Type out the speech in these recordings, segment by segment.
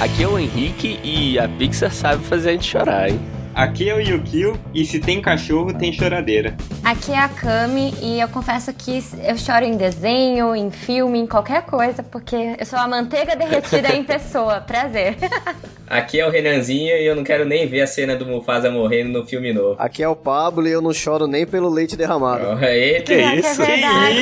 Aqui é o Henrique e a Pixar sabe fazer a gente chorar, hein? Aqui é o Yukio e se tem cachorro, tem choradeira. Aqui é a Kami e eu confesso que eu choro em desenho, em filme, em qualquer coisa, porque eu sou a manteiga derretida em pessoa. Prazer. Aqui é o Renanzinho e eu não quero nem ver a cena do Mufasa morrendo no filme novo. Aqui é o Pablo e eu não choro nem pelo leite derramado. Oh, eita, que isso? É verdade,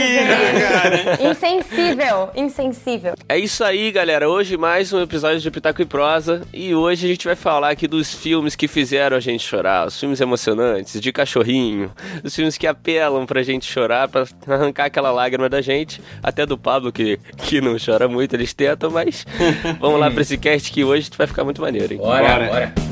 Que gente. Insensível, insensível. É isso aí, galera. Hoje mais um episódio de Pitaco e Prosa. E hoje a gente vai falar aqui dos filmes que fizeram a gente chorar. Os filmes emocionantes, de cachorrinho. Os filmes que apelam pra gente chorar, pra arrancar aquela lágrima da gente. Até do Pablo, que, que não chora muito, eles tentam, mas vamos lá pra esse cast que hoje vai ficar muito maneiro, hein? Bora, Bora. bora.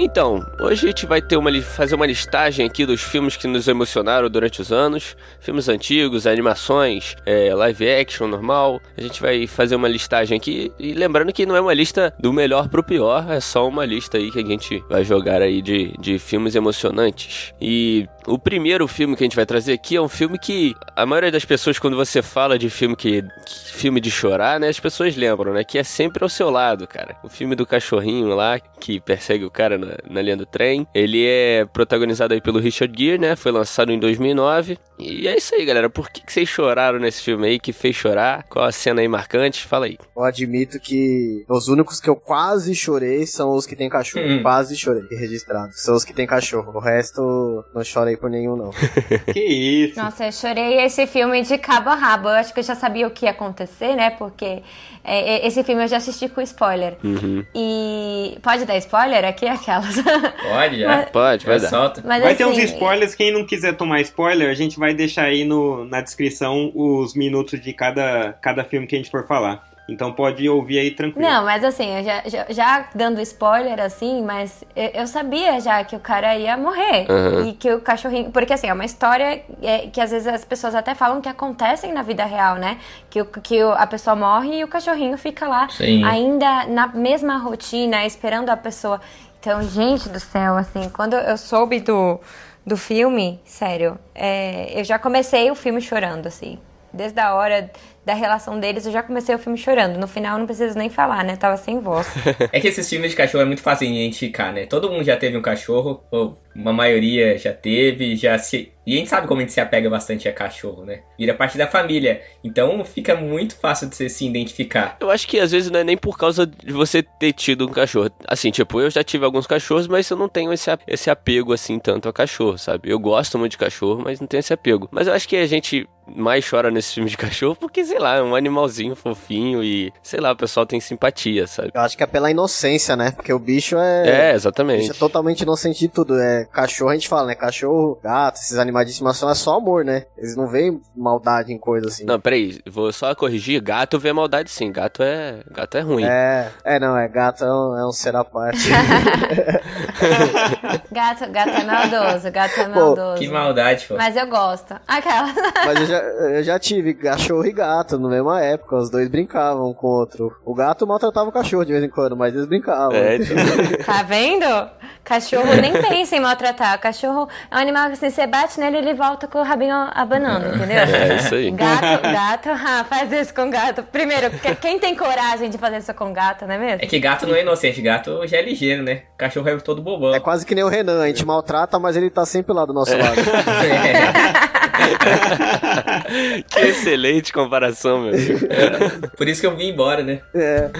Então, hoje a gente vai ter uma, fazer uma listagem aqui dos filmes que nos emocionaram durante os anos. Filmes antigos, animações, é, live action normal. A gente vai fazer uma listagem aqui. E lembrando que não é uma lista do melhor pro pior, é só uma lista aí que a gente vai jogar aí de, de filmes emocionantes. E o primeiro filme que a gente vai trazer aqui é um filme que a maioria das pessoas, quando você fala de filme que, que- filme de chorar, né, as pessoas lembram, né, que é sempre ao seu lado, cara. O filme do cachorrinho lá que persegue o cara na, na linha do trem. Ele é protagonizado aí pelo Richard Gere, né? Foi lançado em 2009. E é isso aí, galera. Por que, que vocês choraram nesse filme aí? Que fez chorar? Qual a cena aí marcante? Fala aí. Eu admito que os únicos que eu quase chorei são os que tem cachorro. Hum. Quase chorei, registrado. São os que tem cachorro. O resto não chorei por nenhum, não. Que isso? Nossa, eu chorei esse filme de cabo a rabo. Eu acho que eu já sabia o que ia acontecer, né? Porque é, é, esse filme eu já assisti com spoiler. Uhum. E pode dar spoiler aqui? Aquelas. Pode, já. Pode, vai dar. Solta. Mas, Vai assim, ter uns spoilers, quem não quiser tomar spoiler, a gente vai deixar aí no, na descrição os minutos de cada, cada filme que a gente for falar. Então pode ouvir aí tranquilo. Não, mas assim, já, já, já dando spoiler, assim, mas eu, eu sabia já que o cara ia morrer. Uhum. E que o cachorrinho. Porque assim, é uma história é, que às vezes as pessoas até falam que acontecem na vida real, né? Que, o, que a pessoa morre e o cachorrinho fica lá Sim. ainda na mesma rotina, esperando a pessoa. Então, gente do céu, assim, quando eu soube do, do filme, sério, é, eu já comecei o filme chorando, assim. Desde a hora da relação deles, eu já comecei o filme chorando. No final, eu não preciso nem falar, né? Tava sem voz. É que esses filmes de cachorro é muito fácil de identificar, né? Todo mundo já teve um cachorro, ou uma maioria já teve, já se. E a gente sabe como a gente se apega bastante a cachorro, né? Vira parte da família. Então fica muito fácil de você se identificar. Eu acho que às vezes não é nem por causa de você ter tido um cachorro. Assim, tipo, eu já tive alguns cachorros, mas eu não tenho esse, esse apego assim tanto a cachorro, sabe? Eu gosto muito de cachorro, mas não tenho esse apego. Mas eu acho que a gente mais chora nesse filme de cachorro porque, sei lá, é um animalzinho fofinho e, sei lá, o pessoal tem simpatia, sabe? Eu acho que é pela inocência, né? Porque o bicho é. É, O bicho exatamente. é totalmente inocente de tudo. É cachorro, a gente fala, né? Cachorro, gato, esses animais de estimação é só amor, né? Eles não veem maldade em coisa assim. Não, peraí, vou só corrigir. Gato vê maldade sim. Gato é, gato é ruim. É, é, não, é gato, é um, é um ser à parte. Gato, gato é maldoso, gato é Pô, maldoso. Que maldade, pô. Mas eu gosto. Aquela. Mas eu já, eu já tive cachorro e gato na mesma época, os dois brincavam um com o outro. O gato maltratava o cachorro de vez em quando, mas eles brincavam. É, então. Tá vendo? Cachorro nem pensa em maltratar. Cachorro é um animal que assim, você bate nele ele volta com o rabinho abanando, entendeu? É isso aí. Gato, gato, ah, faz isso com gato. Primeiro, que- quem tem coragem de fazer isso com gato, não é mesmo? É que gato não é inocente, gato já é ligeiro, né? Cachorro é todo bobão. É quase que nem o Renan, a gente maltrata, mas ele tá sempre lá do nosso lado. que excelente comparação, meu amigo. Por isso que eu vim embora, né? É.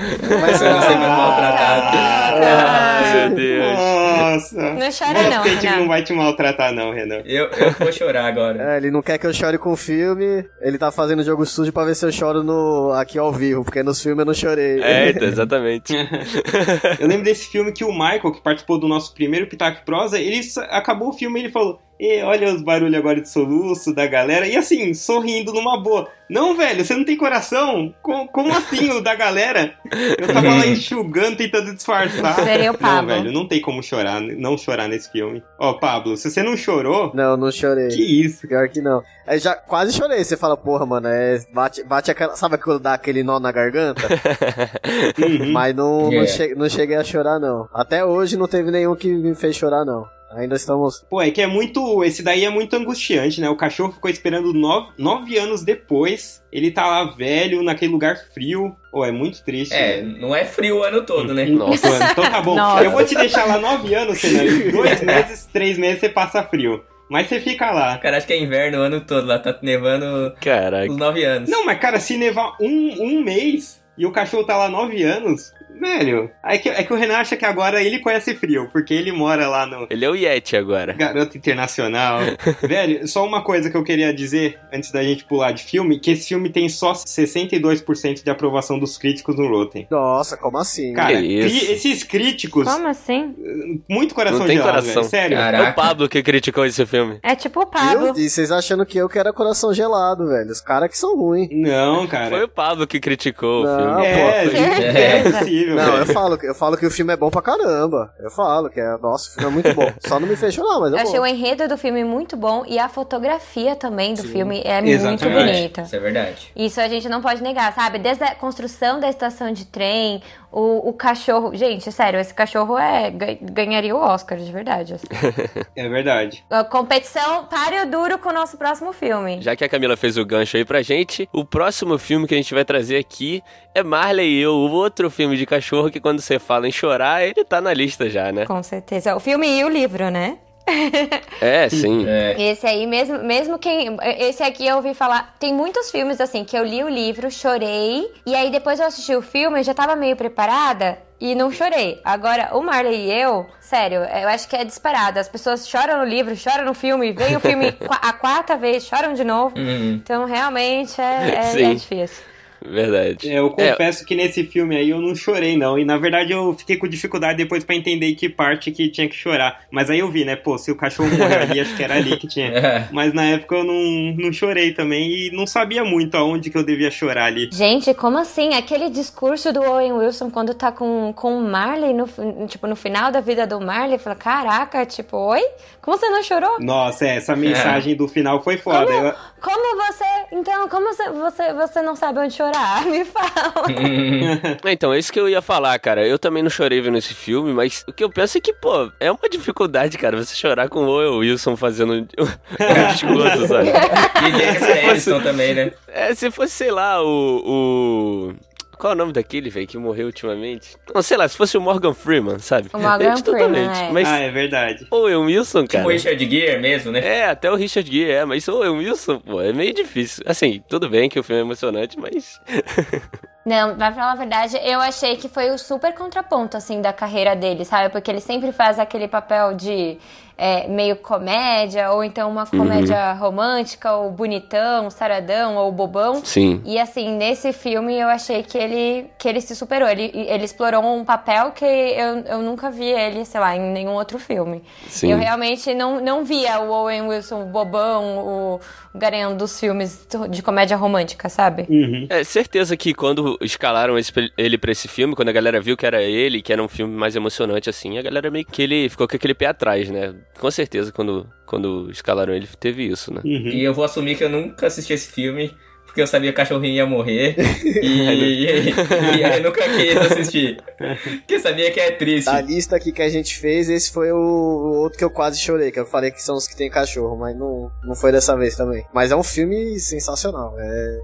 Mas eu não sei mais maltratado. Ai, meu Deus. Nossa. Não chora Bom, não, gente Renan. não vai te maltratar, não, Renan. Eu, eu vou chorar agora. É, ele não quer que eu chore com o filme, ele tá fazendo jogo sujo pra ver se eu choro no, aqui ao vivo, porque nos filmes eu não chorei. É, então, exatamente. Eu lembro desse filme que o Michael, que participou do nosso primeiro Pitaco Prosa, ele acabou o filme e ele falou: e olha os barulhos agora de soluço da galera. E assim, sorrindo numa boa. Não, velho, você não tem coração? Co- Como, assim o da galera? Eu tava lá enxugando, tentando disfarçar. Seria o Não, Pablo. velho, não tem como chorar, não chorar nesse filme. Ó, Pablo, se você não chorou, Não, não chorei. que isso? Pior que não. É, já quase chorei. Você fala, porra, mano, é, bate, bate aquela. Sabe quando dá aquele nó na garganta? Uhum. Mas não, não, É. che- não cheguei a chorar, não. Até hoje não teve nenhum que me fez chorar, não. Ainda estamos. Pô, é que é muito. Esse daí é muito angustiante, né? O cachorro ficou esperando nove, nove anos depois. Ele tá lá velho, naquele lugar frio. Pô, é muito triste. É, né? não é frio o ano todo, né? Nossa, então tá bom. Nossa. Eu vou te deixar lá nove anos. Em dois meses, três meses você passa frio. Mas você fica lá. Cara, acho que é inverno o ano todo, lá tá nevando Caraca. os nove anos. Não, mas cara, se nevar um, um mês e o cachorro tá lá nove anos, velho. É que, é que o Renan acha que agora ele conhece frio, porque ele mora lá no Ele é o Yeti agora. Garoto Internacional. velho, só uma coisa que eu queria dizer antes da gente pular de filme, que esse filme tem só 62% de aprovação dos críticos no Rotten. Nossa, como assim? Cara, Que isso? cri- esses críticos, Como assim? muito coração Não tem gelado, coração. velho, sério. Cara. É o Pablo que criticou esse filme. É tipo o Pablo. E vocês achando que eu que era coração gelado, velho. Os caras que são ruins. Não, cara. Foi o Pablo que criticou Não, o filme. É, pô. gente, é Certeza. Possível. Não, velho. eu falo, eu falo que o filme é bom pra caramba. Eu falo que é. Nossa, o filme é muito bom. Só não me fez chorar, mas Eu é achei bom. o enredo do filme muito bom e a fotografia também do filme é Exatamente. muito bonita. Isso é verdade. Isso a gente não pode negar, sabe? Desde a construção da estação de trem, o, o cachorro. Gente, sério, esse cachorro é ga- ganharia o Oscar, de verdade. assim. É verdade. A competição pare o duro com o nosso próximo filme. Já que a Camila fez o gancho aí pra gente, o próximo filme que a gente vai trazer aqui é Marley e Eu, o outro filme de cachorro que quando você fala em chorar, ele tá na lista já, né? Com certeza. O filme e o livro, né? É, sim. É. Esse aí, mesmo, mesmo quem. Esse aqui eu ouvi falar. Tem muitos filmes assim que eu li o livro, chorei, e aí depois eu assisti o filme, eu já tava meio preparada e não chorei. Agora, o Marley e eu, sério, eu acho que é disparado. As pessoas choram no livro, choram no filme, veem o filme a quarta vez, choram de novo. Uhum. Então, realmente, é, é, é difícil. Verdade. É, eu confesso que nesse filme aí eu não chorei, não. E na verdade eu fiquei com dificuldade depois pra entender que parte que tinha que chorar. Mas aí eu vi, né? Pô, se o cachorro morreu ali, acho que era ali que tinha. É. Mas na época eu não, não chorei também e não sabia muito aonde que eu devia chorar ali. Gente, como assim? Aquele discurso do Owen Wilson quando tá com, com o Marley, no, tipo, no final da vida do Marley, fala, caraca, tipo, oi? Como você não chorou? Nossa, é, essa mensagem do final foi foda. Como, Eu- como você. Então, como você, você, você não sabe onde chorar? Me fala. Então, é isso que eu ia falar, cara. Eu também não chorei vendo esse filme, mas o que eu penso é que, pô, é uma dificuldade, cara, você chorar com o Owen Wilson fazendo um discurso, sabe? E Jennifer Aniston também, né? É, se fosse, sei lá, o. o... Qual é o nome daquele, velho, que morreu ultimamente? Não, sei lá, se fosse o Morgan Freeman, sabe? O Morgan totalmente. Freeman, é. Mas Ah, é verdade. o Owen Wilson, cara. Tipo o Richard Gere mesmo, né? É, até o Richard Gere, é, mas o Owen Wilson, pô, é meio difícil. Assim, tudo bem que o filme é emocionante, mas. Não, pra falar a verdade, eu achei que foi o super contraponto, assim, da carreira dele, sabe? Porque ele sempre faz aquele papel de é, meio comédia, ou então uma comédia romântica, ou bonitão, saradão, ou bobão. Sim. E assim, nesse filme eu achei que ele, que ele se superou. Ele, ele explorou um papel que eu, eu nunca vi ele, sei lá, em nenhum outro filme. Sim. Eu realmente não, não via o Owen Wilson o bobão, o, o garanhão dos filmes de comédia romântica, sabe? Uhum. É, certeza que quando escalaram esse- ele pra esse filme, quando a galera viu que era ele, que era um filme mais emocionante assim, a galera meio que ele ficou com aquele pé atrás, né? Com certeza quando, quando escalaram ele teve isso, né? Uhum. E eu vou assumir que eu nunca assisti esse filme, porque eu sabia que o cachorrinho ia morrer. E, e, eu nunca quis assistir. Porque eu sabia que é triste. Da lista aqui que a gente fez, esse foi o, outro que eu quase chorei, que eu falei que são os que tem cachorro, mas não, não foi dessa vez também. Mas é um filme sensacional, é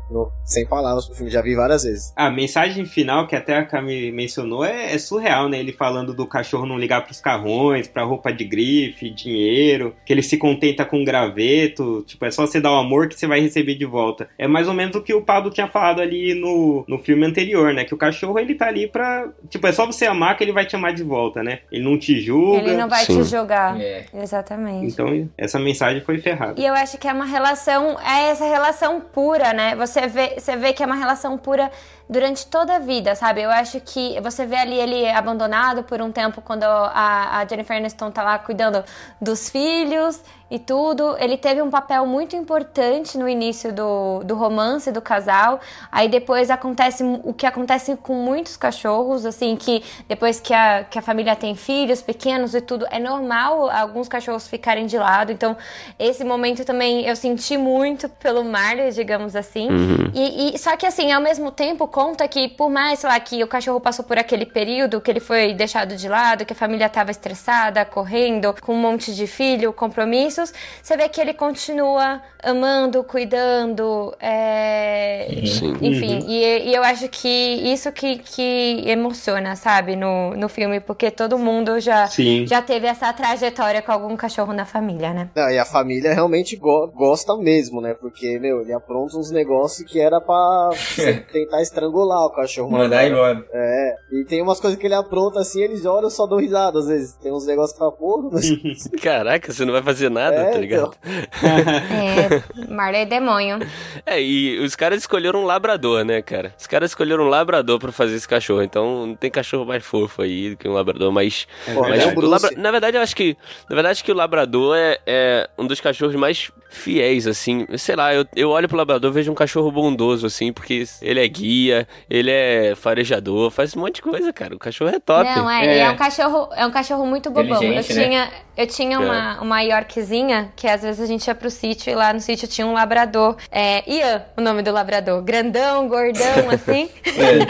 sem palavras pro filme, já vi várias vezes. A mensagem final que até a Cami mencionou é, é surreal, né? Ele falando do cachorro não ligar pros carrões, pra roupa de grife, dinheiro, que ele se contenta com graveto, tipo, é só você dar o amor que você vai receber de volta. É mais ou menos o que o Pablo tinha falado ali no, no filme anterior, né? Que o cachorro ele tá ali pra. Tipo, é só você amar que ele vai te amar de volta, né? Ele não te julga. Ele não vai Sim. te jogar. É. Exatamente. Então, essa mensagem foi ferrada. E eu acho que é uma relação, é essa relação pura, né? Você vê, você vê que é uma relação pura durante toda a vida, sabe? Eu acho que você vê ali ele abandonado por um tempo quando a, a Jennifer Aniston tá lá cuidando dos filhos e tudo. Ele teve um papel muito importante no início do, do romance do casal. Aí depois acontece o que acontece com muitos cachorros, assim, que depois que a, que a família tem filhos pequenos e tudo, é normal alguns cachorros ficarem de lado. Então, esse momento também eu senti muito pelo Marley, digamos assim. Uhum. E, e, só que assim, ao mesmo tempo, conta que por mais, sei lá, que o cachorro passou por aquele período que ele foi deixado de lado, que a família estava estressada, correndo, com um monte de filho, compromissos, você vê que ele continua amando, cuidando, é... Sim. enfim. E, e eu acho que isso que, que emociona, sabe, no, no filme, porque todo mundo já, Sim. já teve essa trajetória com algum cachorro na família, né? Não, e a família realmente go- gosta mesmo, né? Porque, meu, ele apronta uns negócios que era pra tentar estrangular o cachorro. Mandar embora. É, e tem umas coisas que ele apronta assim, eles olham e só dão risada às vezes. Tem uns negócios que fala, porra, mas... Caraca, você não vai fazer nada, É, tá ligado? É, Marley é demônio. É, e os caras escolheram um labrador, né, cara? Os caras escolheram um labrador pra fazer esse cachorro, então não tem cachorro mais fofo aí do que um labrador, mas... Pô, mas é o o Bruce. labra- Na verdade, eu acho que... Na verdade, acho que o labrador é, é um dos cachorros mais fiéis, assim. Sei lá, eu, eu olho pro labrador e vejo um cachorro bondoso, assim, porque ele é guia, ele é farejador, faz um monte de coisa, cara. O cachorro é top. Não, é, É. e é um cachorro, é um cachorro muito bobão. Eu Inteligente, né? Eu tinha uma, uma Yorkzinha, que às vezes a gente ia pro sítio e lá no sítio tinha um labrador. É, Ian, o nome do labrador. Grandão, gordão, assim.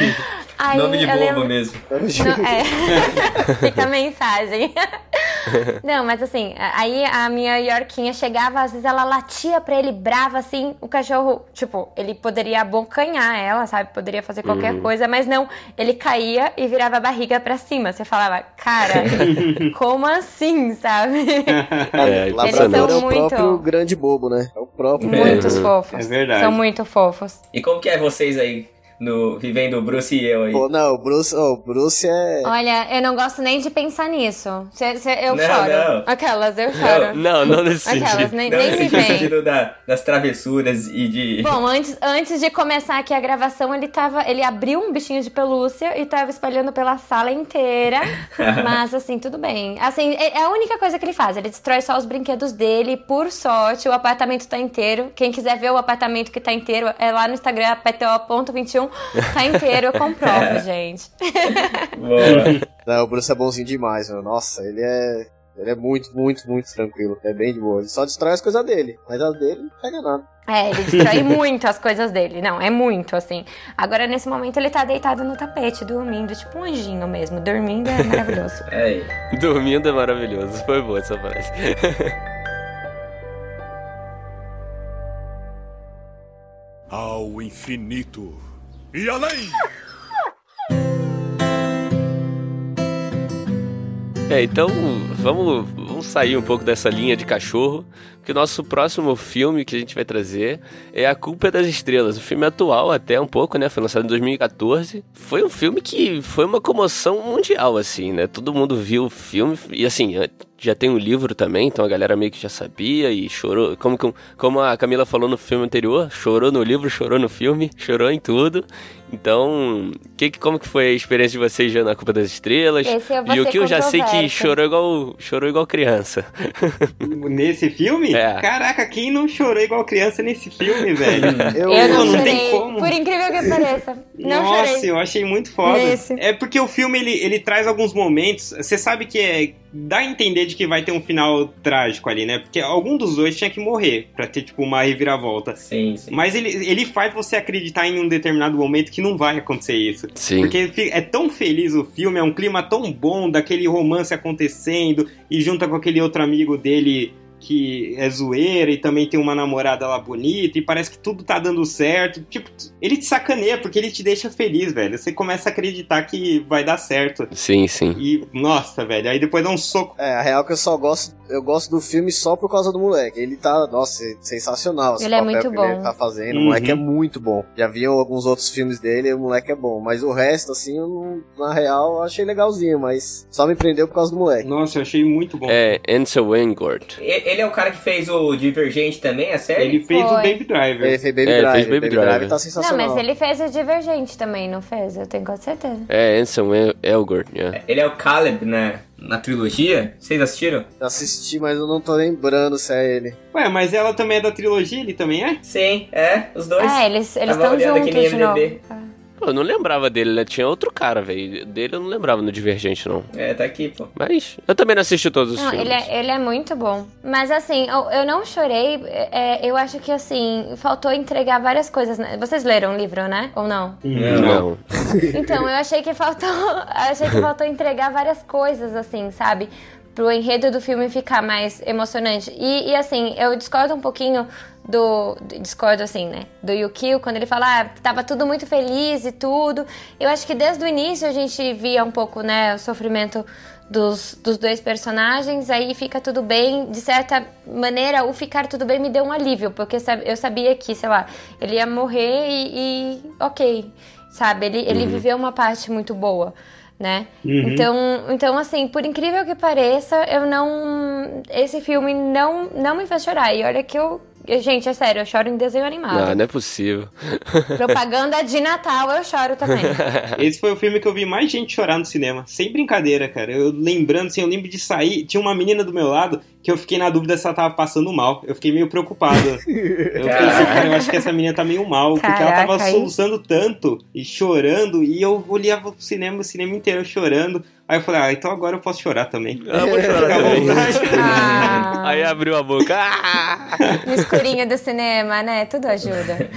Aí, Nome de eu bobo lembro- mesmo. Não, é. Fica a mensagem. Não, mas assim, aí a minha Yorkinha chegava, às vezes ela latia pra ele brava, assim, o cachorro, tipo, ele poderia abocanhar ela, sabe? Poderia fazer qualquer coisa, mas não, ele caía e virava a barriga pra cima. Você falava, cara, como assim, sabe? É, Labrador impressionante. é o muito- próprio grande bobo, né? É o próprio. Muitos fofos. É verdade. São muito fofos. E como que é vocês aí, no, vivendo o Bruce e eu aí? Pô, não, o Bruce, oh, o Bruce é. Olha, eu não gosto nem de pensar nisso. Cê- cê- eu Não, choro. não. Aquelas, eu choro. Não, não nesse Aquelas, sentido. nem, Não, nem nesse me vem. sentido da, das travessuras e de... Bom, antes, antes de começar aqui a gravação, ele tava. Ele abriu um bichinho de pelúcia e tava espalhando pela sala inteira. Mas assim, tudo bem. Assim, é é a única coisa que ele faz. Ele destrói só os brinquedos dele. Por sorte, o apartamento tá inteiro. Quem quiser ver o apartamento que tá inteiro, é lá no Instagram, pto.21. Tá inteiro, eu comprovo, gente. Boa. Não, o Bruce é bonzinho demais, meu. Nossa, ele é. Ele é muito, muito, muito tranquilo. É bem de boa. Ele só destrói as coisas dele. Mas as dele não pega nada. É, ele destrói muito as coisas dele. Não, é muito, assim. Agora, nesse momento, ele tá deitado no tapete, dormindo, tipo um anjinho mesmo. Dormindo é maravilhoso. É. Dormindo é maravilhoso. Foi boa essa frase. Ao infinito e além! É, então vamos, vamos sair um pouco dessa linha de cachorro, porque o nosso próximo filme que a gente vai trazer é A Culpa é das Estrelas, um filme atual até um pouco, né? Foi lançado em 2014. Foi um filme que foi uma comoção mundial, assim, né? Todo mundo viu o filme e assim, já tem um livro também, então a galera meio que já sabia e chorou. Como, que- como a Camila falou no filme anterior, chorou no livro, chorou no filme, chorou em tudo. Então, que, que- como que foi a experiência de vocês já na Culpa das Estrelas? Vou e o que eu já sei que chorou igual, chorou igual criança. Nesse filme? É. Caraca, quem não chorou igual criança nesse filme, velho? Eu, Eu não, não chorei. tem como. Por incrível que pareça. Não Nossa, chorei. eu achei muito foda. Nesse. É porque o filme ele, ele traz alguns momentos. Você sabe que é. Dá a entender de que vai ter um final trágico ali, né? Porque algum dos dois tinha que morrer pra ter, tipo, uma reviravolta. Sim, sim. Mas ele, ele faz você acreditar em um determinado momento que não vai acontecer isso. Sim. Porque é tão feliz o filme, é um clima tão bom daquele romance acontecendo e junta com aquele outro amigo dele que é zoeira e também tem uma namorada lá bonita e parece que tudo tá dando certo. Tipo, ele te sacaneia porque ele te deixa feliz, velho. Você começa a acreditar que vai dar certo. Sim, sim. E, nossa, velho, aí depois dá um soco. É, a real é que eu só gosto. Eu gosto do filme só por causa do moleque. Ele tá, nossa, sensacional. Ele é muito que bom. Ele tá fazendo. Uhum. O moleque é muito bom. Já viam alguns outros filmes dele e o moleque é bom. Mas o resto, assim, eu não- na real, eu achei legalzinho. Mas só me prendeu por causa do moleque. Nossa, eu achei muito bom. É Ansel Wingard. E- Ele é o cara que fez o Divergente também, a série? Ele fez o Foi. Baby Driver. Ele fez Baby É, ele Driver. fez Baby Driver. tá Não, sensacional. mas ele fez o Divergente também, não fez? Eu tenho quase certeza. É El- Elgort, yeah. Ele é o Caleb, né? na trilogia. Vocês assistiram? Assisti, mas eu não tô lembrando se é ele. Ué, mas ela também é da trilogia, ele também é? Sim, é, os dois. É, eles estão olhando aqui juntos no de novo. Pô, eu não lembrava dele, né? Tinha outro cara, velho. Dele eu não lembrava no Divergente, não. É, tá aqui, pô. Mas eu também não assisti todos os Não, filmes. ele é, ele é muito bom. Mas assim, eu, eu não chorei. é, eu acho que assim, faltou entregar várias coisas. né? Vocês leram o livro, né? Ou não? Não. Então, eu achei que faltou. eu achei que faltou entregar várias coisas, assim, sabe? Pro enredo do filme ficar mais emocionante. E, e, assim, eu discordo um pouquinho do. Discordo assim, né? Do Yukio, quando ele fala, ah, tava tudo muito feliz e tudo. Eu acho que desde o início a gente via um pouco, né, o sofrimento dos, dos dois personagens, aí fica tudo bem. De certa maneira, o ficar tudo bem me deu um alívio, porque eu sabia que, sei lá, ele ia morrer e, e ok, sabe? Ele, ele viveu uma parte muito boa, né? Então, então, assim, por incrível que pareça, eu não. Esse filme não, não me fez chorar. E olha que eu. Gente, é sério, eu choro em desenho animado. Não, não é possível. Propaganda de Natal eu choro também. Esse foi o filme que eu vi mais gente chorar no cinema. Sem brincadeira, cara. Eu lembrando, assim, eu lembro de sair. Tinha uma menina do meu lado que eu fiquei na dúvida se ela tava passando mal. Eu fiquei meio preocupado. Eu fiquei assim, cara, eu acho que essa menina tá meio mal. porque ela tava Caraca, aí- soluçando tanto e chorando. E eu olhava pro cinema, o cinema inteiro chorando. Aí eu falei, ah, então agora eu posso chorar também. Eu vou chorar também. Ah, Aí abriu a boca. Ah! no escurinho do cinema, né? Tudo ajuda.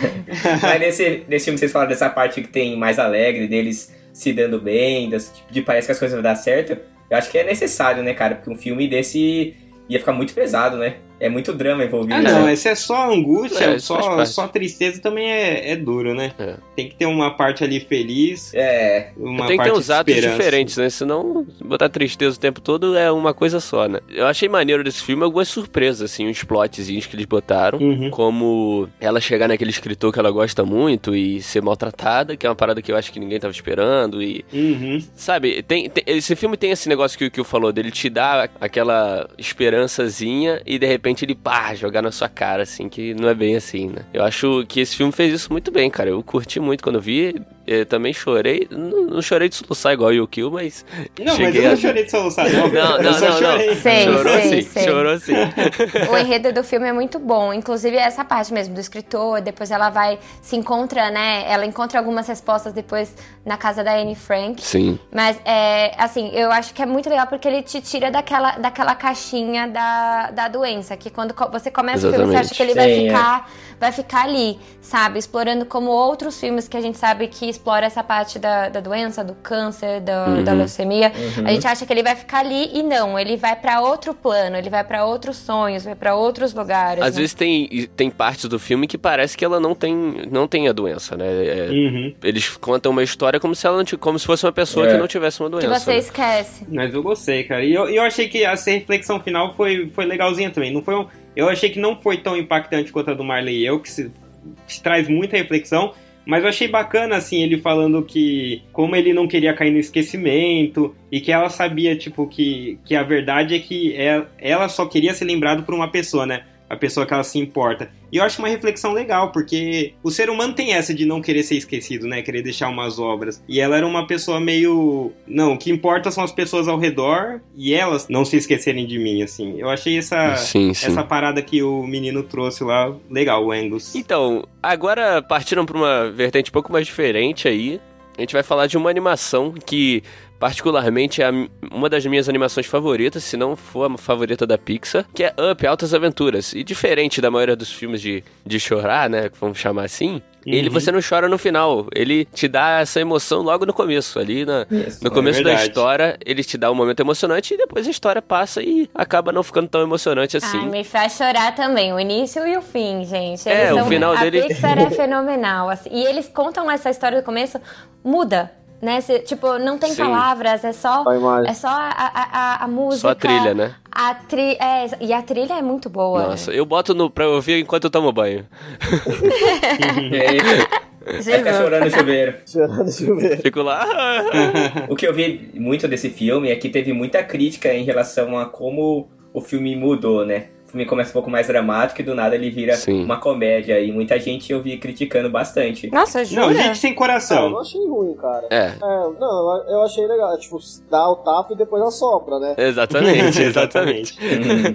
Mas nesse, nesse filme vocês falaram dessa parte que tem mais alegre, deles se dando bem, das- de parece que as coisas vão dar certo. Eu acho que é necessário, né, cara? Porque um filme desse ia ficar muito pesado, né? É muito drama envolvido. Ah, né? não, esse é só angústia, É, só, só tristeza também é, é duro, né? É. Tem que ter uma parte ali feliz, É, uma Tem que parte ter uns atos diferentes, né? Senão botar tristeza o tempo todo é uma coisa só, né? Eu achei maneiro desse filme algumas surpresas, assim, uns plotzinhos que eles botaram. Uhum. Como ela chegar naquele escritor que ela gosta muito e ser maltratada, que é uma parada que eu acho que ninguém tava esperando. E, Uhum. sabe, tem, tem- esse filme tem esse negócio que o que falou dele te dá aquela esperançazinha e de repente ele, pá, jogar na sua cara, assim, que não é bem assim, né? Eu acho que esse filme fez isso muito bem, cara. Eu curti muito quando eu vi. Eu também chorei. Não, não chorei de soluçar igual o Yukio, mas. Não, mas eu não a- chorei de soluçar, não. Não, eu não, não, chorei. não. Sei, chorou sei, sim, sei. chorou sim. O enredo do filme é muito bom, inclusive essa parte mesmo do escritor, depois ela vai, se encontra, né, ela encontra algumas respostas depois na casa da Anne Frank. Sim. Mas, é, assim, eu acho que é muito legal porque ele te tira daquela, daquela caixinha da, da doença, que quando você começa o filme, você acha que ele vai Sim, é. ficar, vai ficar ali, sabe? Explorando como outros filmes que a gente sabe que explora essa parte da, da doença, do câncer, do- da leucemia. A gente acha que ele vai ficar ali e não, ele vai pra outro plano, ele vai pra outros sonhos, vai pra outros lugares. Às né? vezes tem, tem partes do filme que parece que ela não tem, não tem a doença, né? É, Uhum. Eles contam uma história como se ela como se fosse uma pessoa É. que não tivesse uma que doença. você né? esquece. Mas eu gostei, cara. E eu, eu achei que essa reflexão final foi, foi legalzinha também. Não foi um, eu achei que não foi tão impactante quanto a do Marley e eu, que, se, que traz muita reflexão. Mas eu achei bacana, assim, ele falando que como ele não queria cair no esquecimento e que ela sabia, tipo, que, que a verdade é que ela, ela só queria ser lembrado por uma pessoa, né? A pessoa que ela se importa. E eu acho uma reflexão legal, porque o ser humano tem essa de não querer ser esquecido, né? Querer deixar umas obras. E ela era uma pessoa meio. Não, o que importa são as pessoas ao redor e elas não se esquecerem de mim, assim. Eu achei essa, Sim, sim. essa parada que o menino trouxe lá legal, o Angus. Então, agora partindo pra uma vertente um pouco mais diferente aí, a gente vai falar de uma animação que particularmente é a uma das minhas animações favoritas, se não for a favorita da Pixar, que é Up, Altas Aventuras. E diferente da maioria dos filmes de, de chorar, né, vamos chamar assim, ele Uhum. você não chora no final, ele te dá essa emoção logo no começo, ali na, Isso, no é começo da verdade. história, ele te dá um momento emocionante e depois a história passa e acaba não ficando tão emocionante assim. Ai, me faz chorar também, o início e o fim, gente. É, Eles o final a dele- Pixar é fenomenal. assim. E eles contam essa história do começo, muda, né? Cê, tipo, não tem Sim. palavras, é só, é só a, a, a, música. Só a trilha, né? A tri... é, e a trilha é muito boa. Nossa, eu boto no, pra ouvir enquanto eu tomo banho. Aí, vai ficar Jesus. chorando no chuveiro. Chorando chover. Fico lá. O que eu vi muito desse filme é que teve muita crítica em relação a como o filme mudou, né? O filme começa um pouco mais dramático e do nada ele vira Sim. uma comédia. E muita gente eu vi criticando bastante. Nossa, jura? Não, gente sem Não, eu coração. não achei ruim, cara. É, É, não, eu achei legal. Tipo, dá o tapa e depois assopra, né? exatamente, exatamente.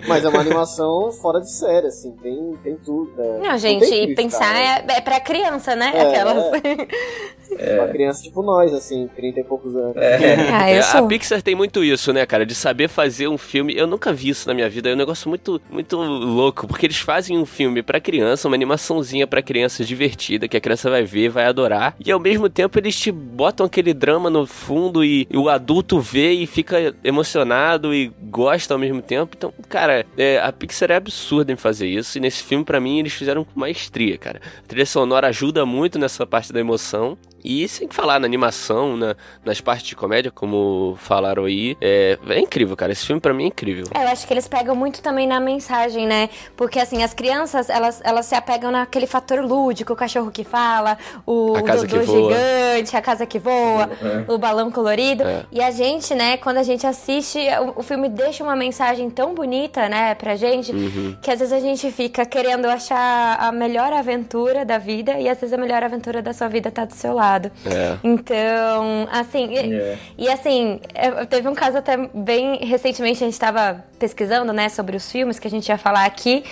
Mas é uma animação fora de série, assim, tem, tem tudo. né? Não, gente, e crítica, pensar é, é pra criança, né? É, Aquelas. Uma criança tipo nós, assim, 30 e poucos anos. É. ah, É, eu a. Pixar tem muito isso, né, cara? De saber fazer um filme. Eu nunca vi isso na minha vida. É um negócio muito, muito louco. Porque eles fazem um filme pra criança, uma animaçãozinha pra criança divertida, que a criança vai ver, vai adorar. E ao mesmo tempo eles te botam aquele drama no fundo e, e o adulto vê e fica emocionado e gosta ao mesmo tempo. Então, cara, é, a Pixar é absurda em fazer isso. E nesse filme, pra mim, eles fizeram com maestria, cara. A trilha sonora ajuda muito nessa parte da emoção. E sem falar na animação, na- nas partes de comédia, como falaram aí, é, é incrível, cara. Esse filme pra mim é incrível. É, eu acho que eles pegam muito também na mensagem, né? Porque, assim, as crianças, elas, elas se apegam naquele fator lúdico, o cachorro que fala, o Dodô gigante, a casa que voa, É. o balão colorido. É. E a gente, né, quando a gente assiste, o, o filme deixa uma mensagem tão bonita, né, pra gente, Uhum. que às vezes a gente fica querendo achar a melhor aventura da vida e às vezes a melhor aventura da sua vida tá do seu lado. É. Então, assim, e, É. e assim, eu- teve um caso até bem recentemente, a gente tava pesquisando, né, sobre os filmes que a gente ia falar aqui.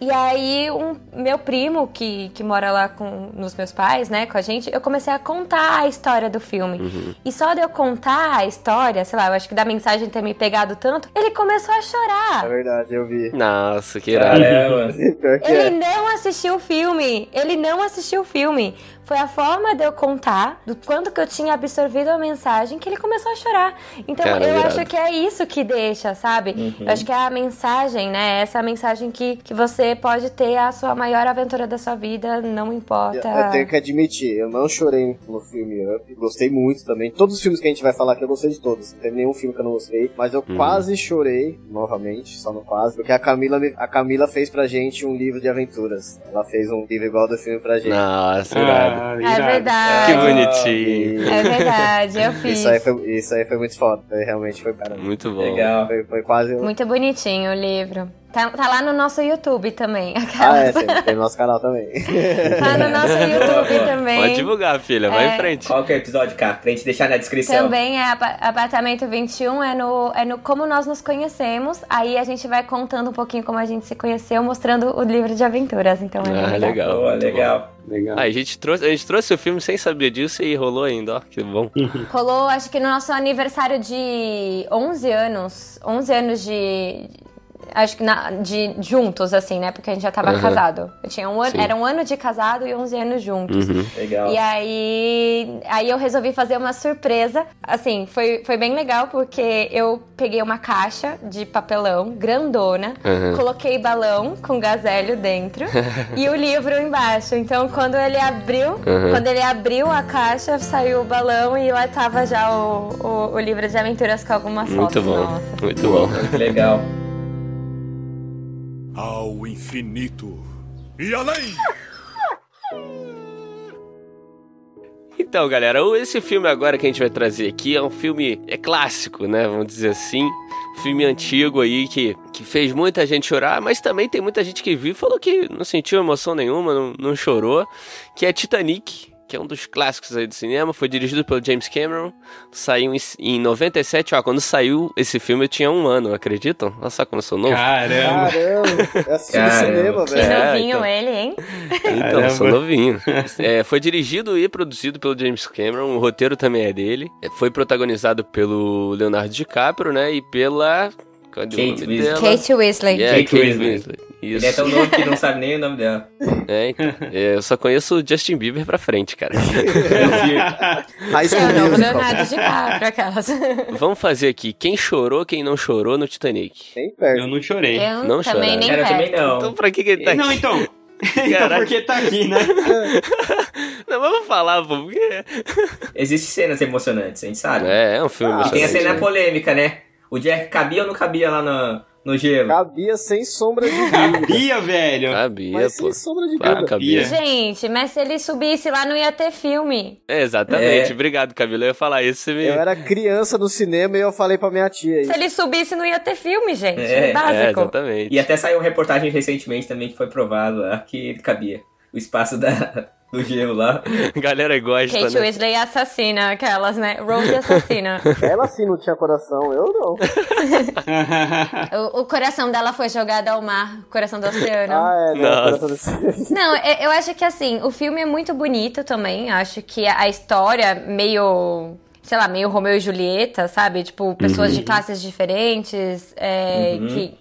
E aí, um meu primo, que, que mora lá com nos meus pais, né, com a gente, eu comecei a contar a história do filme. Uhum. E só de eu contar a história, sei lá, eu acho que da mensagem ter me pegado tanto, ele começou a É chorar. verdade, eu vi. Nossa, que irado. Caramba. Pior que Ele é. não assistiu o filme. Ele não assistiu o filme. Foi a forma de eu contar do quanto que eu tinha absorvido a mensagem que ele começou a chorar. Então Cara, eu irado. acho que é isso que deixa, sabe? Eu acho que é a mensagem, né? Essa é a mensagem que, que você pode ter a sua maior aventura da sua vida, não importa. Eu tenho que admitir, eu não chorei no filme Up, gostei muito também. Todos os filmes que a gente vai falar aqui, eu gostei de todos. Não teve nenhum filme que eu não gostei, mas eu Uhum. quase chorei, novamente, só no quase, porque a Camila, me- a Camila fez pra gente um livro de aventuras. Ela fez um livro igual do filme pra gente. Nossa, irado. Ah, É verdade. Que bonitinho. É verdade, eu fiz. Isso aí, foi, isso aí foi muito foda, realmente foi cara. Muito bom. Legal. Foi, foi quase. um- Muito bonitinho o livro. Tá, tá lá no nosso YouTube também. Ah, é, Aquelas. tem, tem no nosso canal também. Tá no nosso YouTube também. Pode divulgar, filha. Vai É. em frente. Qual que é o episódio, cá? Pra gente deixar na descrição. Também é apa- apartamento 21, é no, é no como nós nos conhecemos. Aí a gente vai contando um pouquinho como a gente se conheceu, mostrando o livro de aventuras. Então é Ah, legal. legal. Boa, legal. Legal. Ah, a gente, trouxe, a gente trouxe o filme sem saber disso e rolou ainda, ó. Que bom. Rolou, acho que no nosso aniversário de 11 anos. 11 anos de. Acho que na- de juntos, assim, né? Porque a gente já tava Aham. casado. Eu tinha um ano, era um ano de casado e 11 anos juntos. Uhum. Legal. E aí, aí eu resolvi fazer uma surpresa. Assim, foi, foi bem legal porque eu peguei uma caixa de papelão grandona, Uhum. coloquei balão com gazélio dentro e o livro embaixo. Então, quando ele abriu, Uhum. quando ele abriu a caixa, saiu o balão e lá tava já o, o, o livro de aventuras com algumas Muito fotos. bom. Nossa. Muito bom. Que legal. Ao infinito e além! Então, galera, esse filme agora que a gente vai trazer aqui é um filme é clássico, né? Vamos dizer assim. Filme antigo aí que, que fez muita gente chorar, mas também tem muita gente que viu e falou que não sentiu emoção nenhuma, não, não chorou. Que é Titanic, que é um dos clássicos aí do cinema. Foi dirigido pelo James Cameron. Saiu em, em 97. Ó, quando saiu esse filme eu tinha um ano, acreditam? Olha só como eu sou novo. Caramba. Caramba, eu assisti no Caramba. cinema, Que velho. É, novinho então. ele, hein? Então, eu sou Caramba. novinho. É, foi dirigido e produzido pelo James Cameron, o roteiro também é dele. É, Foi protagonizado pelo Leonardo DiCaprio, né? E pela. Cadê o Kate nome Winslet. dela? Kate Weasley. Yeah, Kate Kate Winslet. Winslet. Isso. Ele é tão novo que não sabe nem o nome dela. É, então. É, eu só conheço o Justin Bieber pra frente, cara. High É o novo Musical. Leonardo DiCaprio, aquelas. Vamos fazer aqui quem chorou, quem não chorou no Titanic. Bem perto. Eu não chorei. Eu Não também nem Cara, também não. Então pra que, que ele tá aqui? Não, então. então porque tá aqui, né? Não, vamos falar, pô. Porque... Existem cenas emocionantes, a gente sabe. É, é um filme Ah, E tem a emocionante, cena né? polêmica, né? O Jack cabia ou não cabia lá no, no gelo. Cabia sem sombra de dúvida. Cabia, velho. Sabia, Mas pô. sem sombra de Claro, dúvida. cabia. Gente, mas se ele subisse lá, não ia ter filme. É, exatamente. É. Obrigado, Camila. Eu ia falar isso. Você me... Eu era criança no cinema e eu falei pra minha tia isso. Se ele subisse, não ia ter filme, gente. É, É, É, básico. exatamente. E até saiu reportagem recentemente também que foi provado lá que ele cabia. O espaço da, do gelo lá. A galera gosta, Kate né? Weasley assassina aquelas, né? Rose assassina. Ela sim não tinha coração, eu não. o, o coração dela foi jogado ao mar, o coração do oceano. Ah, é, não. Nossa. coração desse- Não, eu eu acho que assim, o filme é muito bonito também. Acho que a história meio. Sei lá, meio Romeu e Julieta, sabe? Tipo, pessoas de classes diferentes, é, que.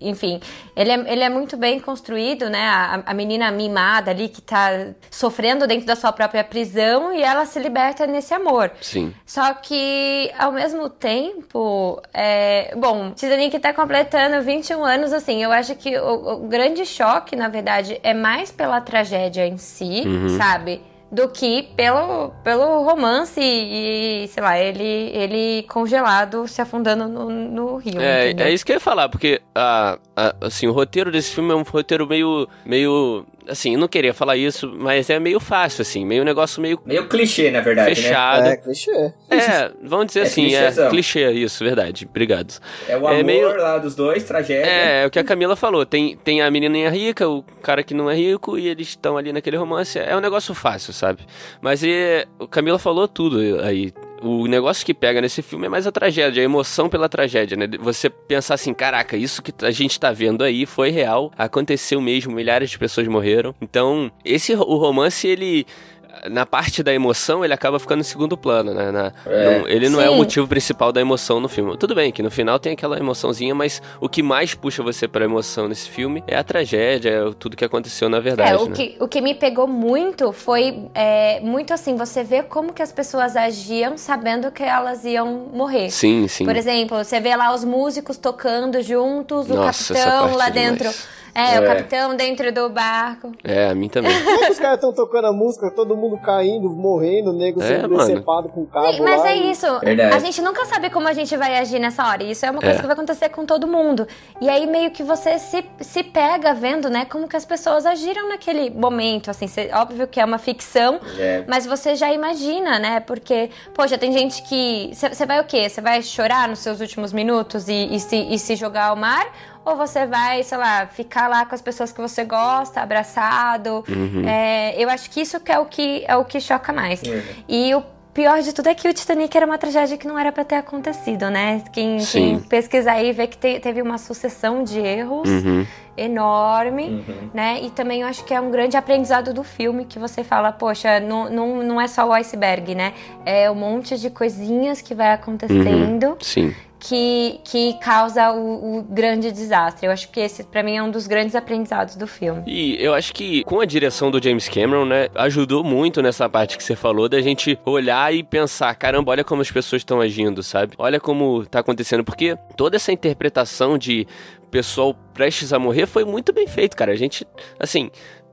Enfim, ele é, ele é muito bem construído, né? A, a menina mimada ali que tá sofrendo dentro da sua própria prisão e ela se liberta nesse amor. Sim. Só que, ao mesmo tempo, é... bom, Titanic tá completando 21 anos, assim, eu acho que o, o grande choque, na verdade, é mais pela tragédia em si, sabe? Do que pelo, pelo romance e, sei lá, ele, ele congelado, se afundando no, no rio. É, entendeu? é isso que eu ia falar, porque a, a- assim, o roteiro desse filme é um roteiro meio. meio. Assim, não queria falar isso, mas é meio fácil, assim, meio um negócio meio Meio clichê, na verdade, fechado. É, clichê. É, vamos dizer É assim, é clichêzão. clichê, isso, verdade. Obrigado. né? É o É amor meio- lá dos dois, tragédia. É, é o que a Camila falou. Tem, tem a menininha rica, o cara que não é rico, e eles estão ali naquele romance. É um negócio fácil, sabe? Mas e, o Camila falou tudo aí. O negócio que pega nesse filme é mais a tragédia, a emoção pela tragédia, né? Você pensar assim, caraca, isso que a gente tá vendo aí foi real, aconteceu mesmo, milhares de pessoas morreram. Então, esse o romance, ele na parte da emoção, ele acaba ficando em segundo plano, né? Na- É. não- ele não é o Sim. motivo principal da emoção no filme. Tudo bem que no final tem aquela emoçãozinha, mas o que mais puxa você pra emoção nesse filme é a tragédia, é tudo que aconteceu na verdade, É, o, né? que, o que me pegou muito foi é, muito assim, você vê como que as pessoas agiam sabendo que elas iam morrer. Sim, sim. Por exemplo, você vê lá os músicos tocando juntos, o Nossa, capitão lá é demais. dentro. É, É. o capitão dentro do barco. É, a mim também. Como que os caras estão tocando a música, todo mundo caindo, morrendo, o nego É, sendo mano. decepado com cabo Sim, mas lá é e- isso. Verdade. A gente nunca sabe como a gente vai agir nessa hora. E isso é uma coisa É. que vai acontecer com todo mundo. E aí meio que você se, se pega vendo, né, como que as pessoas agiram naquele momento. Assim, cê- óbvio que é uma ficção, É. mas você já imagina, né? Porque, poxa, tem gente que. Você vai o quê? Você vai chorar nos seus últimos minutos e, e se, e se jogar ao mar? Ou você vai, sei lá, ficar lá com as pessoas que você gosta, abraçado? Uhum. É, eu acho que isso que é o que é o que choca mais. Uhum. E o pior de tudo é que o Titanic era uma tragédia que não era pra ter acontecido, né? Quem, quem pesquisar aí vê que te- teve uma sucessão de erros Uhum. enorme, Uhum. né? E também eu acho que é um grande aprendizado do filme que você fala, poxa, não, não, não é só o iceberg, né? É um monte de coisinhas que vai acontecendo Sim. Que, que causa o, o grande desastre. Eu acho que esse, pra mim, é um dos grandes aprendizados do filme. E eu acho que com a direção do James Cameron, né, ajudou muito nessa parte que você falou da gente olhar e pensar, caramba, olha como as pessoas estão agindo, sabe? Olha como tá acontecendo, porque toda essa interpretação de pessoal prestes a morrer foi muito bem feito, cara. A gente, assim,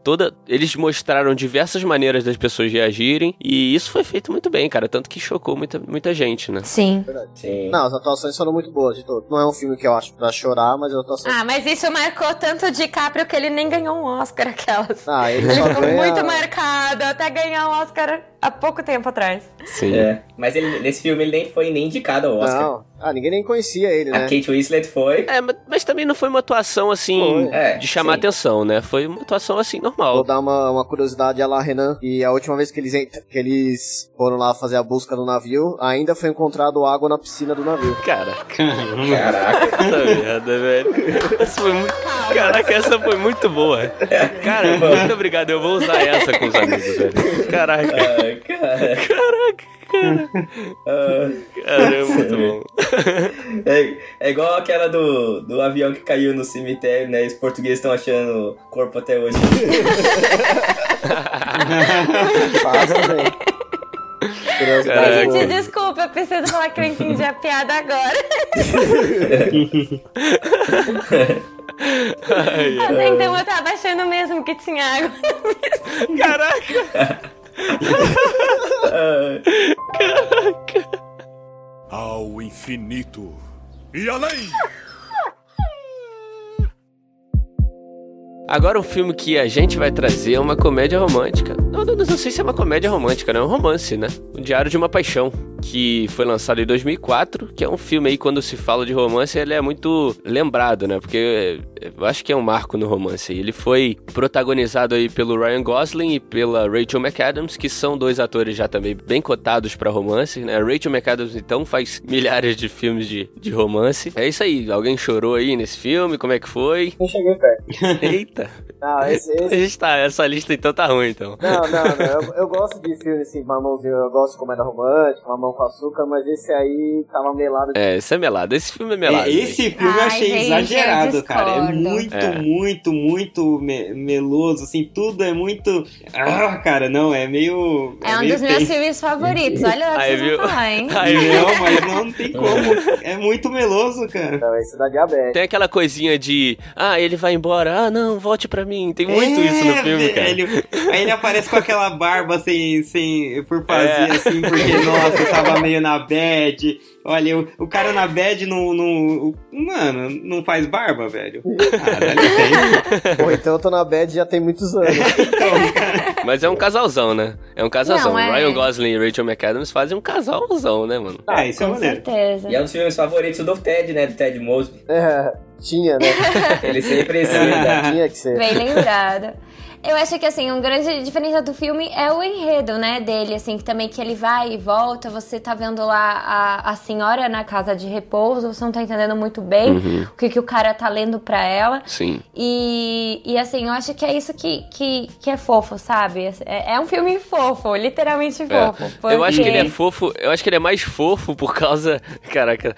toda eles mostraram diversas maneiras das pessoas reagirem e isso foi feito muito bem, cara, tanto que chocou muita, muita gente, né? Sim. Sim. Não, as atuações foram muito boas de todo. Não é um filme que eu acho pra chorar, mas as atuações. Ah, mas isso marcou tanto o DiCaprio que ele nem ganhou um Oscar, aquelas. Ah, ele Ele ficou ganha... muito marcado até ganhar um Oscar há pouco tempo atrás. Sim. É. Mas ele, nesse filme ele nem foi nem indicado ao Oscar. Não. Ah, ninguém nem conhecia ele, A né? Kate Winslet foi. É, mas, mas também não foi uma atuação assim Foi. É, de chamar sim. atenção, né? Foi uma atuação assim normal. Vou dar uma, uma curiosidade a lá, Renan. E a última vez que eles, que eles foram lá fazer a busca no navio, ainda foi encontrado água na piscina do navio. Cara. Caraca. Puta merda, velho. Essa foi muito... Caraca, essa foi muito boa. Cara, muito obrigado. Eu vou usar essa com os amigos, velho. Caraca, Ah, cara. Ah, cara, é muito bom. é, é igual aquela do, do avião que caiu no cemitério, né? Os portugueses estão achando corpo até hoje. Fácil, velho. Caraca. Gente, desculpa, eu preciso falar que eu entendi a piada agora. Ai, ai. Até então eu tava achando mesmo que tinha água. Caraca. Caraca. Ao infinito e além! Agora o filme que a gente vai trazer é uma comédia romântica. Não, sei se é uma comédia romântica, não é um romance, né? O Diário de uma Paixão, que foi lançado em 2004, que é um filme aí quando se fala de romance, ele é muito lembrado, né? Porque eu acho que é um marco no romance. Ele foi protagonizado aí pelo Ryan Gosling e pela Rachel McAdams, que são dois atores já também bem cotados para romance, né? A Rachel McAdams então faz milhares de filmes de, de romance. É isso aí. Alguém chorou aí nesse filme? Como é que foi? Eu cheguei perto. Eita. Não, esse, esse... A gente tá, essa lista então tá ruim então. Não, não, não. Eu, eu gosto de filme assim, mamãozinho, eu gosto de comédia romântica, mamão com açúcar, mas esse aí tava melado. É, esse é melado. Esse filme é melado. É, esse filme eu Ai, achei gente, exagerado, eu cara. É muito, É. muito, muito me- meloso, assim, tudo é muito. Ah, cara, não, é meio. É um meio dos meus filmes favoritos. Olha Aí, vocês viu? falar, hein? Aí? Não, mas não tem como. É muito meloso, cara. Não, esse da diabetes. Tem aquela coisinha de, ah, ele vai embora, ah, não, volte pra mim. Tem muito isso no É, filme, cara. velho. Aí ele aparece com aquela barba sem, sem por fazer, É. assim, porque, nossa, tava meio na bad. Olha, o, o cara na bad não, não. Mano, não faz barba, velho. Pô, então eu tô na bad já tem muitos anos. Então, cara. Mas é um casalzão, né? É um casalzão. Não, é. Ryan Gosling e Rachel McAdams fazem um casalzão, né, mano? Ah, isso é Com maneiro. certeza. E é um dos filmes favoritos do Ted, né? Do Ted Mosby. É, tinha, né? Ele sempre cita. tinha que ser. Bem lembrado. Eu acho que, assim, um grande diferença do filme é o enredo, né, dele, assim, que também que ele vai e volta, você tá vendo lá a, a senhora na casa de repouso, você não tá entendendo muito bem Uhum. o que, que o cara tá lendo pra ela. Sim. E, e assim, eu acho que é isso que, que, que é fofo, sabe? É, é um filme fofo, literalmente É. fofo. Eu acho que ele é porque- fofo, eu acho que ele é mais fofo por causa. Caraca.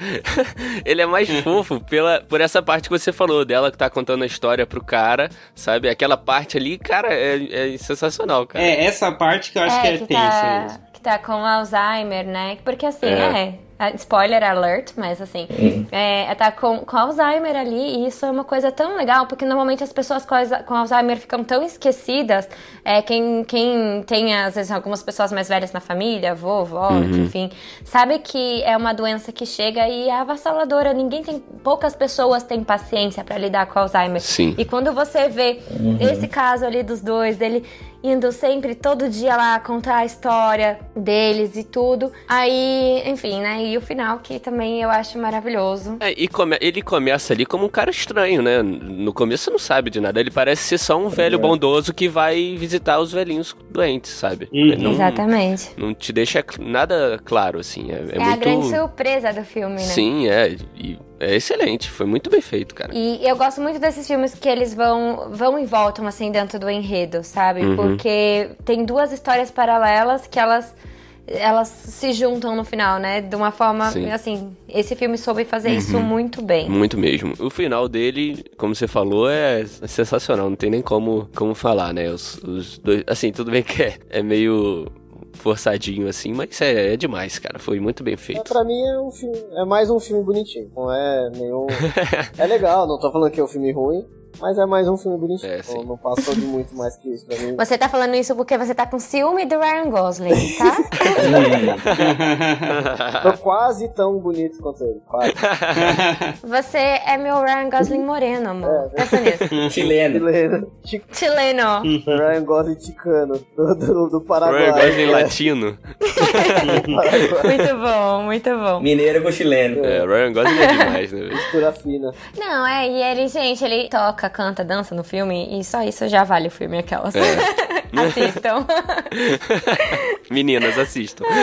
ele é mais fofo pela, por essa parte que você falou, dela que tá contando a história pro cara, sabe? Aquela parte ali, cara, é, é sensacional, cara. É, essa parte que eu acho que é que tenso tá, que tá com Alzheimer, né? Porque assim, É. é. Ah, Spoiler alert, mas assim, é, tá com, com Alzheimer ali, e isso é uma coisa tão legal, porque normalmente as pessoas com, Alzheimer ficam tão esquecidas. É, quem, quem tem, às vezes, algumas pessoas mais velhas na família, avô, avó, Uhum. enfim, sabe que é uma doença que chega e é avassaladora. Ninguém tem, poucas pessoas têm paciência pra lidar com Alzheimer. Sim. E quando você vê esse caso ali dos dois, dele indo sempre, todo dia lá, contar a história deles e tudo. Aí, enfim, né? E o final, que também eu acho maravilhoso. É, e come- ele começa ali como um cara estranho, né? No começo você não sabe de nada. Ele parece ser só um velho bondoso que vai visitar os velhinhos doentes, sabe? Uhum. Não, Exatamente. não te deixa nada claro, assim. É, é É, a muito. grande surpresa do filme, né? Sim, é. E é excelente. Foi muito bem feito, cara. E eu gosto muito desses filmes que eles vão, vão e voltam, assim, dentro do enredo, sabe? Uhum. Porque tem duas histórias paralelas que elas, elas se juntam no final, né? De uma forma, Sim. assim, esse filme soube fazer isso muito bem. Muito mesmo. O final dele, como você falou, é sensacional. Não tem nem como, como falar, né? Os, os dois. Assim, tudo bem que é, é meio forçadinho, assim, mas é, é demais, cara. Foi muito bem É, feito. pra mim é um filme. É mais um filme bonitinho. Não é nenhum. é legal, não tô falando que é um filme ruim, mas é mais um filme bonitinho. É, sim. não, passou de muito mais que isso pra mim. Você tá falando isso porque você tá com ciúme do Ryan Gosling, tá? Tô quase tão bonito quanto ele. Quase. você é meu Ryan Gosling moreno, amor. Pensa nisso. Chileno. Chileno. Chi- Chileno. Ryan Gosling ticano. Do, do, do Paraguai. Ryan Gosling É, latino. Muito bom, muito bom. Mineiro com chileno. É, Ryan Gosling é demais, né? Mistura fina. Não, é, e ele, gente, ele toca, canta, dança no filme e só isso já vale o filme, aquelas. Assistam. Meninas, assistam.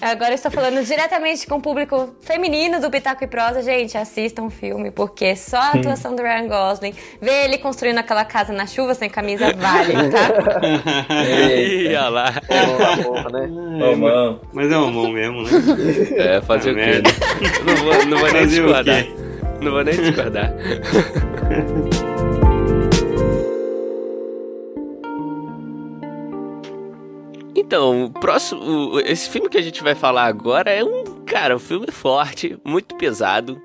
Agora eu estou falando diretamente com o público feminino do Pitaco e Prosa. Gente, assistam o filme, porque só a atuação do Ryan Gosling, ver ele construindo aquela casa na chuva sem camisa, vale, tá? Olha lá. Porra, porra, né? É, mas é um bom mesmo, né? É, fazer Ah, o quê? merda. Não vou, não vou nem discordar. Não vou nem discordar. Então, o próximo. Esse filme que a gente vai falar agora é um. Cara, um filme forte, muito pesado.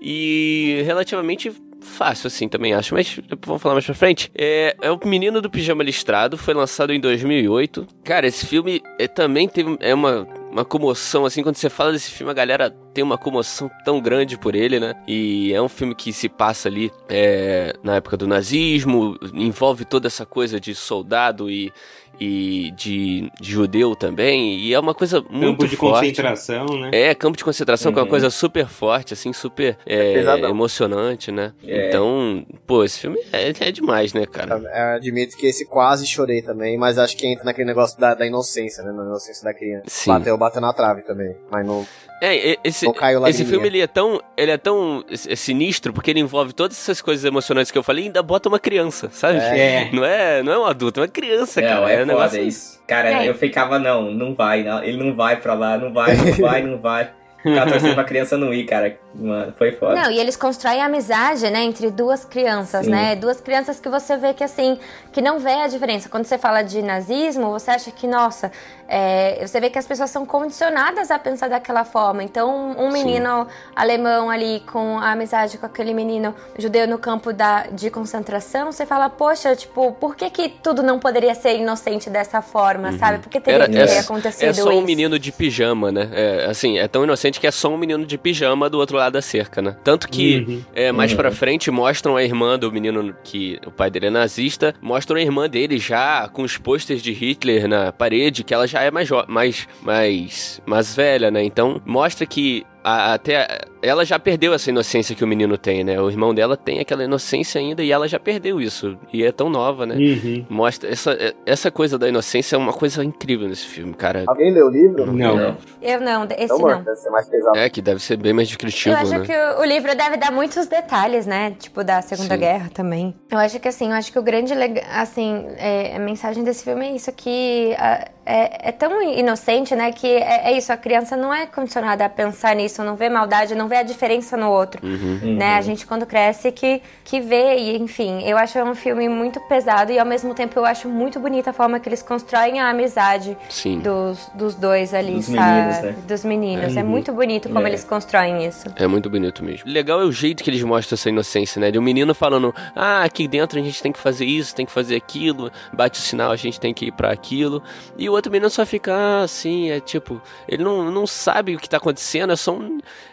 E relativamente fácil, assim, também acho. Mas vamos falar mais pra frente. É, é o Menino do Pijama Listrado, foi lançado em 2008. Cara, esse filme é, também teve é uma, uma comoção, assim, quando você fala desse filme, a galera tem uma comoção tão grande por ele, né? E é um filme que se passa ali é, na época do nazismo, envolve toda essa coisa de soldado e, e de, de judeu também, e é uma coisa muito Campo de forte. concentração, né? É, campo de concentração, que é uma Uhum. coisa super forte, assim, super é, pesadão. emocionante, né? É. Então, pô, esse filme é, é demais, né, cara? Eu admito que esse quase chorei também, mas acho que entra naquele negócio da, da inocência, né? Na inocência da criança. Sim. Bateu, bateu na trave também. Mas não, É, esse, esse filme ele é tão, ele é tão é sinistro porque ele envolve todas essas coisas emocionantes que eu falei e ainda bota uma criança, sabe? É. Não é, não é um adulto, é uma criança, Não, cara. é, um foda negócio- isso. Cara, É. eu ficava, não, não vai, não. Ele não vai pra lá, não vai, não vai, não vai. Ficava torcendo pra criança não ir, cara. Mano, foi foda. Não, e eles constroem amizade, né, entre duas crianças, Sim. né? Duas crianças que você vê que, assim, que não vê a diferença. Quando você fala de nazismo, você acha que, nossa, é, você vê que as pessoas são condicionadas a pensar daquela forma. Então, um menino alemão ali com a amizade com aquele menino judeu no campo da, de concentração, você fala, poxa, tipo, por que que tudo não poderia ser inocente dessa forma, sabe? Por que teria Era, que é, ter acontecido é só isso? um menino de pijama, né? É, assim, é tão inocente que é só um menino de pijama do outro lado da cerca, né? Tanto que Uhum. é, mais Uhum. pra frente mostram a irmã do menino que o pai dele é nazista, mostram a irmã dele já com os posters de Hitler na parede, que ela já é mais mais mais mais velha, né? Então mostra que a- até ela já perdeu essa inocência que o menino tem, né? O irmão dela tem aquela inocência ainda e ela já perdeu isso. E é tão nova, né? Uhum. Mostra essa, essa coisa da inocência é uma coisa incrível nesse filme, cara. Alguém leu o livro? Não. Eu não, esse Então, não. mano, deve ser mais pesado. É, que deve ser bem mais descritivo, Eu acho né? que o, o livro deve dar muitos detalhes, né? Tipo, da Segunda Sim. Guerra também. Eu acho que, assim, eu acho que o grande, assim, é, a mensagem desse filme é isso, que a- é, é tão inocente, né? Que é, é isso, a criança não é condicionada a pensar nisso, não vê maldade, não vê a diferença no outro, Uhum. né? A gente, quando cresce, que, que vê, e enfim, eu acho um filme muito pesado e, ao mesmo tempo, eu acho muito bonita a forma que eles constroem a amizade Sim. dos, dos dois ali, Dos sabe? meninos, né? Dos meninos. É muito bonito como É. eles constroem isso. É muito bonito mesmo. Legal é o jeito que eles mostram essa inocência, né? De um menino falando, ah, aqui dentro a gente tem que fazer isso, tem que fazer aquilo, bate o sinal, a gente tem que ir pra aquilo. E o outro menino só fica ah, assim, é tipo, ele não, não sabe o que tá acontecendo, é só um.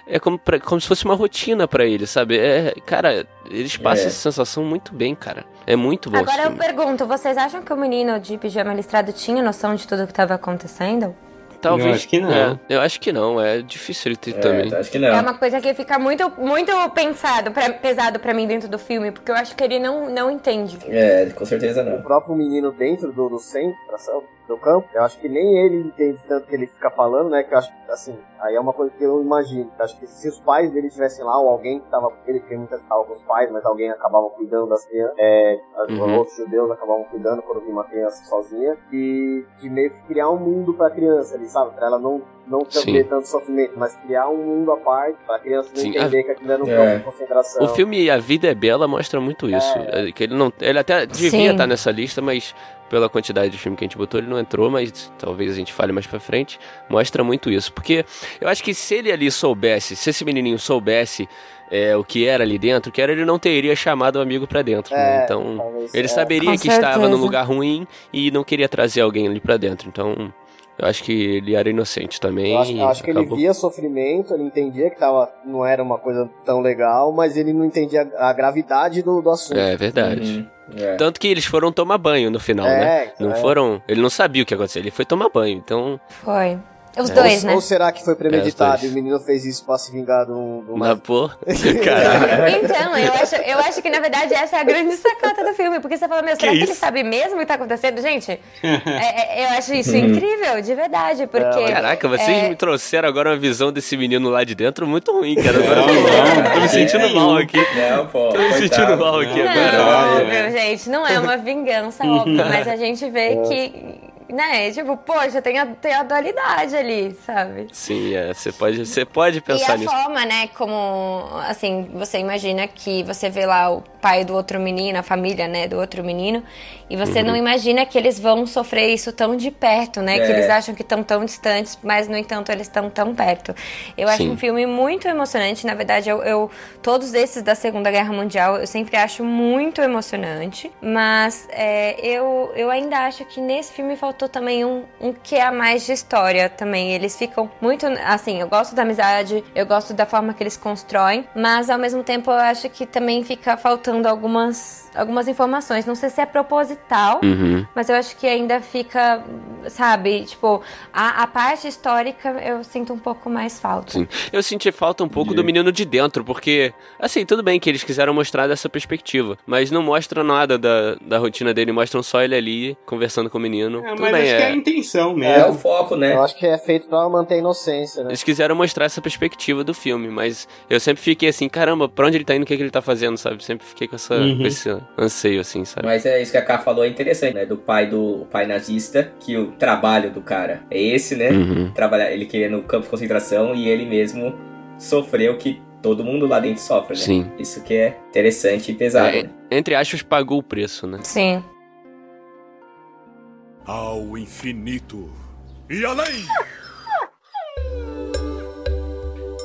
É como, pra- como se fosse uma rotina pra ele, sabe? É, cara, eles passam É. essa sensação muito bem, cara. É muito bom Agora eu pergunto, vocês acham que o menino de pijama listrado tinha noção de tudo que estava acontecendo? Talvez. Eu acho que não. É, eu acho que não, é difícil ele ter É, também. acho que É não. uma coisa que fica muito, muito pensado, pra- pesado pra mim dentro do filme, porque eu acho que ele não, não entende. É, com certeza O não. próprio menino dentro do, do centro, do campo, eu acho que nem ele entende tanto que ele fica falando, né? Que eu acho que, assim, aí é uma coisa que eu imagino. Eu acho que se os pais dele estivessem lá, ou alguém que tava, ele tem muitas estavam com os pais, mas alguém acabava cuidando das crianças, é, Uhum. outros judeus acabavam cuidando quando vinha uma criança sozinha, e de meio que criar um mundo pra criança ali, sabe? Pra ela não, não ter tanto sofrimento, mas criar um mundo à parte, pra criança não Sim, entender que aquilo era um É. campo de concentração. O filme A Vida é Bela mostra muito isso. É, Que ele não, ele até devia Sim. estar nessa lista, mas pela quantidade de filme que a gente botou, ele não entrou, mas talvez a gente fale mais pra frente. Mostra muito isso, porque eu acho que se ele ali soubesse, se esse menininho soubesse é, o que era ali dentro, que era ele não teria chamado o amigo pra dentro. né? É, Então talvez, ele é. saberia Com que estava num certeza. lugar ruim e não queria trazer alguém ali pra dentro. Então eu acho que ele era inocente também. Eu acho, eu acho que ele via sofrimento, ele entendia que tava, não era uma coisa tão legal, mas ele não entendia a gravidade do, do assunto. É verdade. Uhum. É. Tanto que eles foram tomar banho no final, É, né? Não é. foram. Ele não sabia o que ia acontecer, ele foi tomar banho. Então, Foi. Os É. dois, ou, né? ou será que foi É, premeditado os e o menino fez isso pra se vingar do, do na pô. Caraca. Então, eu acho, eu acho que na verdade essa é a grande sacada do filme, porque você fala, meu, será que, ele isso? sabe mesmo o que tá acontecendo? Gente, é- é- eu acho isso incrível, de verdade, porque. Caraca, vocês é, me trouxeram agora uma visão desse menino lá de dentro muito ruim, cara. Agora Não, não, tô me sentindo mal aqui. Não, pô. Tô me sentindo mal aqui Não. agora. Não, Verdade, óbvio, gente, não é uma vingança, óbvio, mas a gente vê que, né, tipo, poxa, tem a, tem a dualidade ali, sabe? Sim, é, você pode, você pode E pensar a nisso. forma, né, como, assim, você imagina que você vê lá o pai do outro menino, a família, né, do outro menino, e você Uhum. não imagina que eles vão sofrer isso tão de perto, né, que É. eles acham que estão tão distantes, mas, no entanto, eles estão tão perto. Eu acho Sim. um filme muito emocionante, na verdade, eu, eu- todos esses da Segunda Guerra Mundial, eu sempre acho muito emocionante, mas é, eu, eu ainda acho que nesse filme faltou também um, um que a mais de história também. Eles ficam muito. Assim, eu gosto da amizade, eu gosto da forma que eles constroem, mas ao mesmo tempo eu acho que também fica faltando algumas, algumas informações. Não sei se é proposital, Uhum. mas eu acho que ainda fica, sabe, tipo, a, a parte histórica eu sinto um pouco mais falta. Sim. Eu senti falta um pouco do menino de dentro, porque, assim, tudo bem que eles quiseram mostrar dessa perspectiva, mas não mostra nada da, da rotina dele, mostram só ele ali conversando com o menino. É, tudo mas bem, acho que é a é. intenção É mesmo. o foco, né? Eu acho que é feito pra manter a inocência, né? Eles quiseram mostrar essa perspectiva do filme, mas eu sempre fiquei assim, caramba, pra onde ele tá indo, o que, que ele tá fazendo, sabe? Sempre fiquei com, essa, Uhum. com esse anseio, assim, sabe? Mas é isso que a Ká falou, é interessante, né? Do pai do pai nazista, que o trabalho do cara é esse, né? Uhum. Trabalhar, ele queria no campo de concentração e ele mesmo sofreu o que todo mundo lá dentro sofre, né? Sim. Isso que é interessante e pesado. É, né? entre aspas, pagou o preço, né? Sim. Ao infinito e além!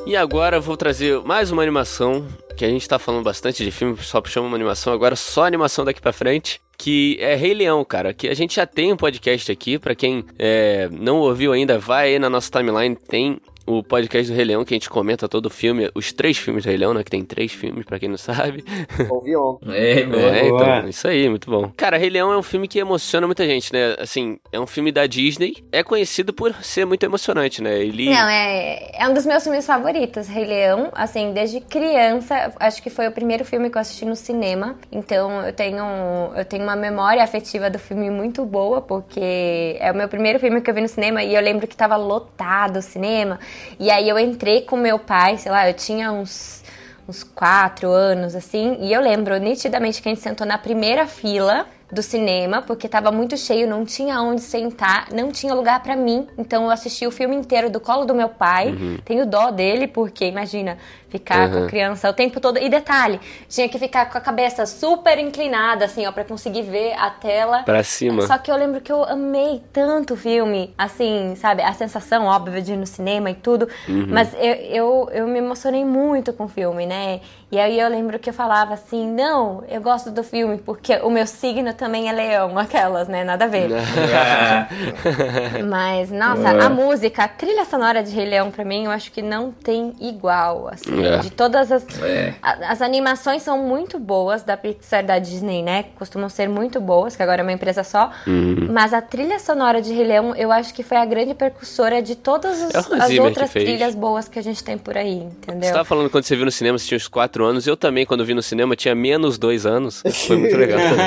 E agora eu vou trazer mais uma animação, que a gente tá falando bastante de filme, só chama uma animação, agora só animação daqui pra frente, que é Rei Leão, cara, que a gente já tem um podcast aqui, pra quem é, não ouviu ainda, vai aí na nossa timeline, tem o podcast do Rei Leão, que a gente comenta todo o filme, os três filmes do Rei Leão, né, que tem três filmes, pra quem não sabe. Ouvi ontem. É. É, então, isso aí, muito bom. Cara, Rei Leão é um filme que emociona muita gente, né? Assim, é um filme da Disney, é conhecido por ser muito emocionante, né? Ele... Não, é, é um dos meus filmes favoritos, Rei Leão. Assim, desde criança, acho que foi o primeiro filme que eu assisti no cinema. Então eu tenho, eu tenho uma memória afetiva do filme muito boa, porque é o meu primeiro filme que eu vi no cinema e eu lembro que tava lotado o cinema. E aí eu entrei com meu pai, sei lá, eu tinha uns uns quatro anos, assim, e eu lembro nitidamente que a gente sentou na primeira fila do cinema, porque tava muito cheio, não tinha onde sentar, não tinha lugar pra mim. Então eu assisti o filme inteiro do colo do meu pai. Tenho dó dele, porque imagina ficar com Uhum. a criança o tempo todo. E detalhe, tinha que ficar com a cabeça super inclinada, assim, ó, pra conseguir ver a tela. Pra cima. Só que eu lembro que eu amei tanto o filme, assim, sabe? A sensação, óbvia, de ir no cinema e tudo. Mas eu, eu, eu me emocionei muito com o filme, né? E aí eu lembro que eu falava assim: não, eu gosto do filme porque o meu signo também é leão, aquelas, né? Nada a ver. Mas, nossa, a música, a trilha sonora de Rei Leão, pra mim, eu acho que não tem igual, assim. É. De todas as. É. a- As animações são muito boas da Pixar da Disney, né? Costumam ser muito boas, que agora é uma empresa só. Uhum. Mas a trilha sonora de Rei Leão, eu acho que foi a grande percussora de todas os- É as outras trilhas boas que a gente tem por aí, entendeu? Você tava falando quando você viu no cinema, você tinha uns 4 anos. Eu também, quando vi no cinema, tinha menos 2 anos. Foi muito legal também.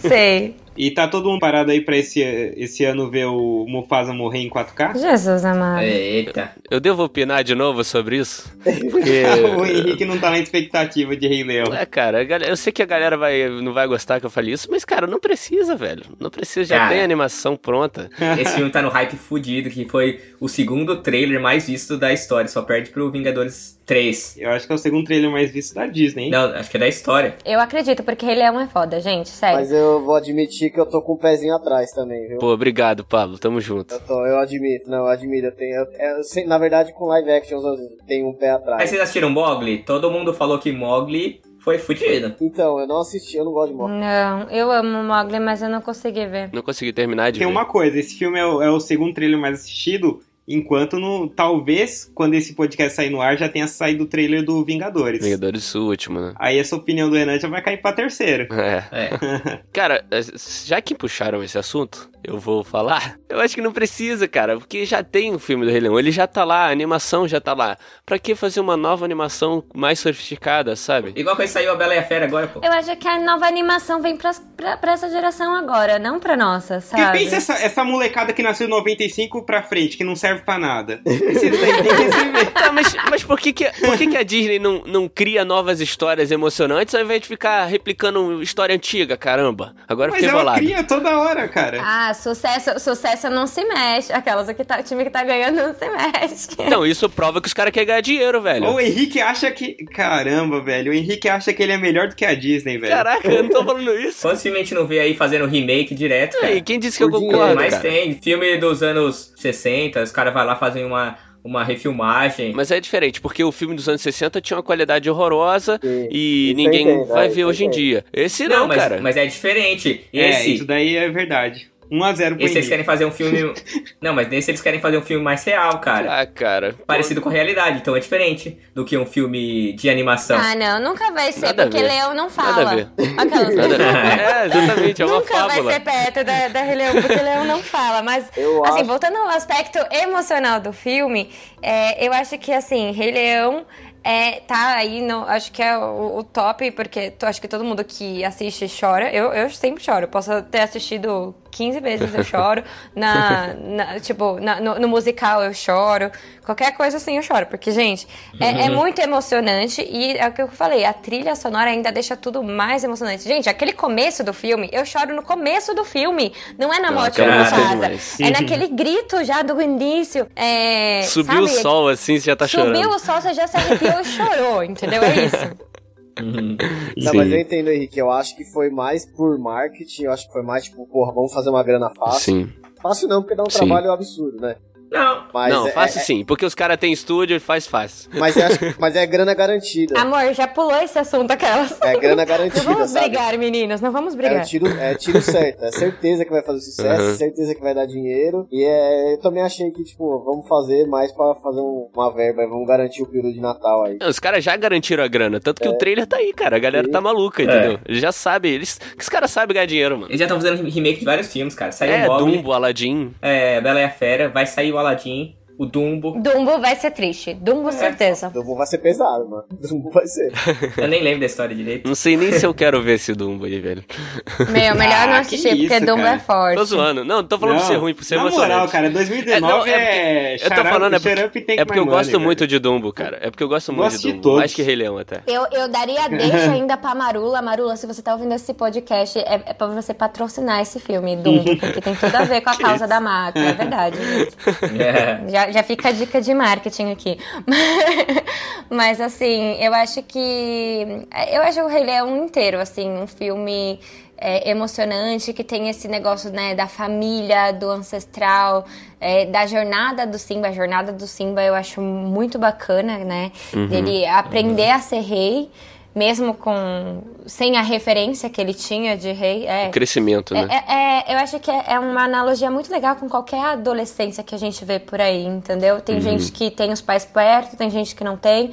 Sei. E tá todo mundo parado aí pra esse, esse ano ver o Mufasa morrer em 4K? Jesus amado. eita. Eu devo opinar de novo sobre isso? Porque. o Henrique não tá na expectativa de Rei Leão. É, cara, eu sei que a galera vai, não vai gostar que eu fale isso, mas, cara, não precisa, velho. Não precisa, já Cara. tem animação pronta. Esse filme tá no hype fudido, que foi o segundo trailer mais visto da história. Só perde pro Vingadores 3. Eu acho que é o segundo trailer mais visto da Disney, hein? Não, acho que é da história. Eu acredito, porque Rei Leão é foda, gente, sério. Mas eu vou admitir que eu tô com o pezinho atrás também, viu? Pô, obrigado, Pablo. Tamo junto. Eu, tô, eu admito, não, eu admito. Eu tenho, eu- eu sei- na verdade, com live actions eu tenho um pé Mas atrás. vocês assistiram Mogli? Todo mundo falou que Mogli foi fudido. Então, eu não assisti, eu não gosto de morte. Não, eu amo Mogli, mas eu não consegui ver. Não consegui terminar de Tem ver. uma coisa, esse filme é o, é o segundo trailer mais assistido, enquanto no, talvez, quando esse podcast sair no ar, já tenha saído o trailer do Vingadores. Vingadores o último, né? Aí essa opinião do Renan já vai cair pra terceiro. É. É. Cara, é, já que puxaram esse assunto, eu vou falar. Eu acho que não precisa, cara, porque já tem o filme do Rei Leão, ele já tá lá, a animação já tá lá. Pra que fazer uma nova animação mais sofisticada, sabe? Igual quando saiu a Bela e a Fera agora, pô. Eu acho que a nova animação vem pra, pra, pra essa geração agora, não pra nossa, Porque sabe? pensa essa, essa molecada que nasceu em 95 pra frente, que não serve pra nada. Você tem, tem que receber. Tá, mas, mas por, que, que, por que, que a Disney não, não cria novas histórias emocionantes ao invés de ficar replicando história antiga, caramba? Agora Mas fiquei ela bolado. cria toda hora, cara. Ah, sucesso, sucesso não se mexe. Aquelas que tá, o time que tá ganhando não se mexe. Não, isso prova que os caras querem ganhar dinheiro, velho. O Henrique acha que. Caramba, velho. O Henrique acha que ele é melhor do que a Disney, velho. Caraca, eu não tô falando isso. Gente não vê aí fazendo remake direto, cara? Ei, quem disse que eu Por concordo, dinheiro, Mas cara? tem filme dos anos 60, os caras vão lá fazem uma, uma refilmagem. Mas é diferente, porque o filme dos anos 60 tinha uma qualidade horrorosa Sim. e Isso ninguém eu entendo, vai é, ver hoje em eu dia. Esse não, mas, cara. mas é diferente. É, Esse, isso daí é verdade. 1x0 pro esse eles querem fazer um filme. não, mas nesse eles querem fazer um filme mais real, cara. Ah, cara. Parecido com a realidade, então é diferente do que um filme de animação. Ah, não, nunca vai ser, Nada a porque ver. Leão não fala. Nada a ver. Aquelas- Nada- é, exatamente, é uma Nunca fábula. vai ser perto da, da Rei Leão, porque Leão não fala. Mas, Eu assim, acho- voltando ao aspecto emocional do filme, é, eu acho que, assim, Rei Leão é, tá aí, no, acho que é o, o top, porque tu- acho que todo mundo que assiste chora. Eu, eu sempre choro. Eu posso ter assistido 15 vezes, eu choro. Na, na- tipo, na- no, no musical eu choro. Qualquer coisa assim eu choro. Porque, gente, é, é muito emocionante. E é o que eu falei, a trilha sonora ainda deixa tudo mais emocionante. Gente, aquele começo do filme, eu choro no começo do filme. Não é na morte do é Mufasa. demais. É naquele grito já do início. É, Subiu o sabe? sol assim, você já tá Subiu chorando. o sol, você já se arrepiou e chorou, entendeu? É isso. Não, mas eu entendo, Henrique. Eu acho que foi mais por marketing. Eu acho que foi mais tipo, porra, vamos fazer uma grana fácil. Sim. Fácil não, porque dá um Sim. trabalho absurdo, né? Não, Mas não, é, fácil é- sim, porque os caras têm estúdio e faz fácil. Mas é, mas é grana garantida. Amor, já pulou esse assunto aquelas. É grana Não garantida, vamos sabe? brigar, meninas, não vamos É brigar. tiro, é tiro certo, é certeza que vai fazer sucesso, Uhum. certeza que vai dar dinheiro. E é, eu também achei que, tipo, vamos fazer mais pra fazer um- uma verba, vamos garantir o período de Natal aí. Os caras já garantiram a grana, tanto que o trailer tá aí, cara. A galera tá maluca, entendeu? Eles já sabem, eles. que os caras sabem ganhar dinheiro, mano. eles já estão fazendo remake de vários filmes, cara. Saiu É, o Mogli, Dumbo, Aladdin. é, Bela e a Fera, vai sair o Aladdin, o Dumbo. Dumbo vai ser triste. Dumbo, certeza. Dumbo vai ser pesado, mano. Dumbo vai ser. Eu nem lembro da história direito. Não sei nem se eu quero ver esse Dumbo aí, velho. Meu, melhor não Ah, assistir, que porque isso, Dumbo cara. é forte. Tô zoando. Não, não tô falando Não, por ser ruim, por ser Na emocionante. moral, cara, 2019 É, não, é... Eu tô falando, é porque, é porque eu gosto muito de... de Dumbo, cara. É porque eu gosto muito Gosto de de Dumbo. todos. Mais que Rei Leão até. Eu, eu daria deixa ainda pra Marula. Marula, se você tá ouvindo esse podcast, é, é pra você patrocinar esse filme, Dumbo, porque tem tudo a ver com a causa da máquina, é verdade, gente. É. Já, já fica a dica de marketing aqui. Mas assim, eu acho que. Eu acho o Rei Leão inteiro, assim, um filme é, emocionante, que tem esse negócio, né, da família, do ancestral, é, da jornada do Simba. A jornada do Simba eu acho muito bacana, né? Dele aprender a ser rei. Mesmo com sem a referência que ele tinha de rei, é, O crescimento, né? é, é- eu acho que é é uma analogia muito legal com qualquer adolescência que a gente vê por aí, entendeu? Tem gente que tem os pais perto, tem gente que não tem.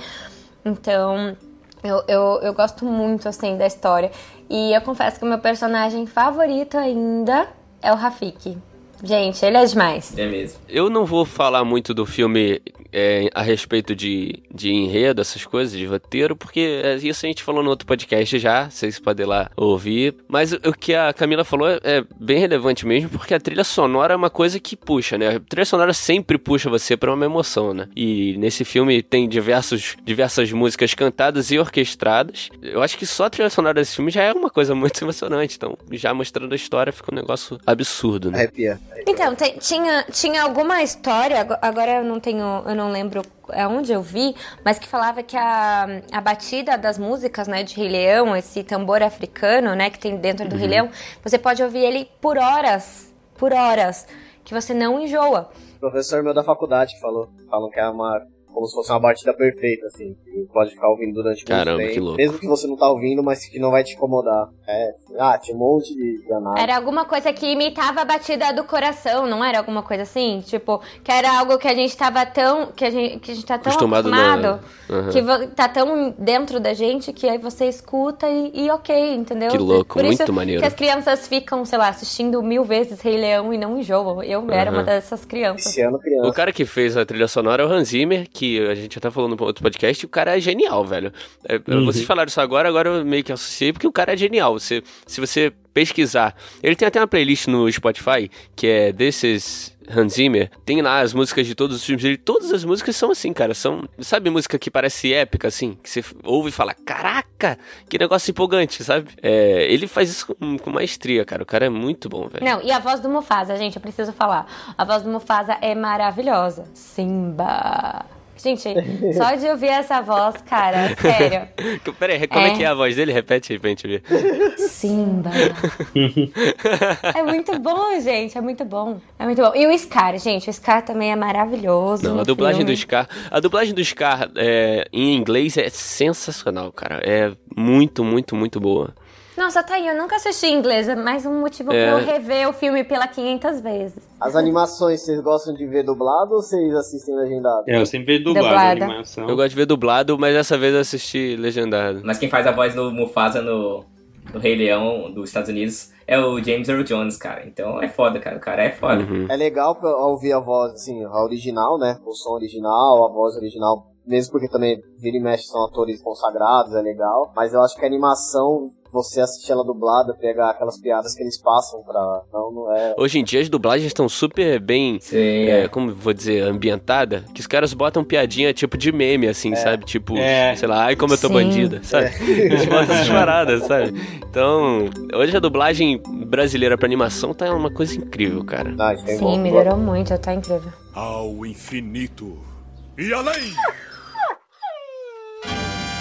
Então, eu, eu, eu gosto muito, assim, da história. E eu confesso que o meu personagem favorito ainda é o Rafiki. Gente, ele é demais. É mesmo. Eu não vou falar muito do filme é, a respeito de, de enredo, essas coisas, de roteiro, porque é, isso a gente falou no outro podcast já, vocês podem ir lá ouvir. Mas o, que a Camila falou é, é bem relevante mesmo, porque a trilha sonora é uma coisa que puxa, né? A trilha sonora sempre puxa você pra uma emoção, né? E nesse filme tem diversos, diversas músicas cantadas e orquestradas. Eu acho que só a trilha sonora desse filme já é uma coisa muito emocionante. Então, já mostrando a história, fica um negócio absurdo, né? Arrepia. Então, tem- tinha, tinha alguma história, ago- agora eu não tenho, eu não lembro aonde eu vi, mas que falava que a, a batida das músicas, né, de Rei Leão, esse tambor africano, né, que tem dentro do Rei Leão, você pode ouvir ele por horas, por horas, que você não enjoa. Professor meu da faculdade falou. Falam que é uma. Como se fosse uma batida perfeita, assim. Que pode ficar ouvindo durante muito Caramba, tempo. que louco. Mesmo que você não tá ouvindo, mas que não vai te incomodar. É. Ah, tinha um monte de danado. Era alguma coisa que imitava a batida do coração, não era alguma coisa assim? Tipo, que era algo que a gente tava tão. que a gente, que a gente tá tão Acostumado na- acostumado, Aham. que vo- tá tão dentro da gente que aí você escuta e, e ok, entendeu? Que louco, Por isso muito maneiro. que as crianças ficam, sei lá, assistindo mil vezes Rei Leão e não enjoam. Eu era Aham. uma dessas crianças. Esse ano criança. O cara que fez a trilha sonora é o Hans Zimmer, que a gente até falou no outro podcast, o cara é genial, velho. É, Vocês falaram isso agora, agora eu meio que associei, porque o cara é genial. Você, se você pesquisar, ele tem até uma playlist no Spotify, que é desses Hans Zimmer, tem lá as músicas de todos os filmes dele, todas as músicas são assim, cara, são, sabe música que parece épica, assim, que você ouve e fala, caraca, que negócio empolgante, sabe? É, ele faz isso com, com maestria, cara, o cara é muito bom, velho. Não, e a voz do Mufasa, gente, eu preciso falar. A voz do Mufasa é maravilhosa. Simba. Gente, só de ouvir essa voz, cara, sério. Peraí, como é. É. que é a voz dele? Repete aí pra gente ver. Simba. é muito bom, gente. É muito bom. É muito bom. E o Scar, gente. O Scar também é maravilhoso. Não, a dublagem filme. do Scar. A dublagem do Scar é, em inglês é sensacional, cara. É muito, muito, muito boa. Nossa, tá aí. Eu nunca assisti em inglês. É mais um motivo É. pra eu rever o filme pela 500 vezes. As animações, vocês gostam de ver dublado ou vocês assistem legendado? É, eu sempre vejo dublado a Dublada. animação. Eu gosto de ver dublado, mas dessa vez eu assisti legendado. Mas quem faz a voz do Mufasa no, no Rei Leão dos Estados Unidos é o James Earl Jones, cara. Então é foda, cara. O cara é foda. Uhum. É legal pra ouvir a voz, assim, a original, né? O som original, a voz original. Mesmo porque também vira e mexe são atores consagrados, é legal. Mas eu acho que a animação, você assistir ela dublada, pega aquelas piadas que eles passam pra. Não, não é. Hoje em dia as dublagens estão super bem, Sim, é, é. como vou dizer, ambientada, que os caras botam piadinha tipo de meme, assim, sabe? Tipo, É. sei lá, ai como eu tô Sim. bandida, sabe? Eles botam essas paradas, sabe? Então, hoje a dublagem brasileira pra animação tá uma coisa incrível, cara. Ah, isso é Sim, bom. melhorou muito. Tá incrível. Ao infinito e além!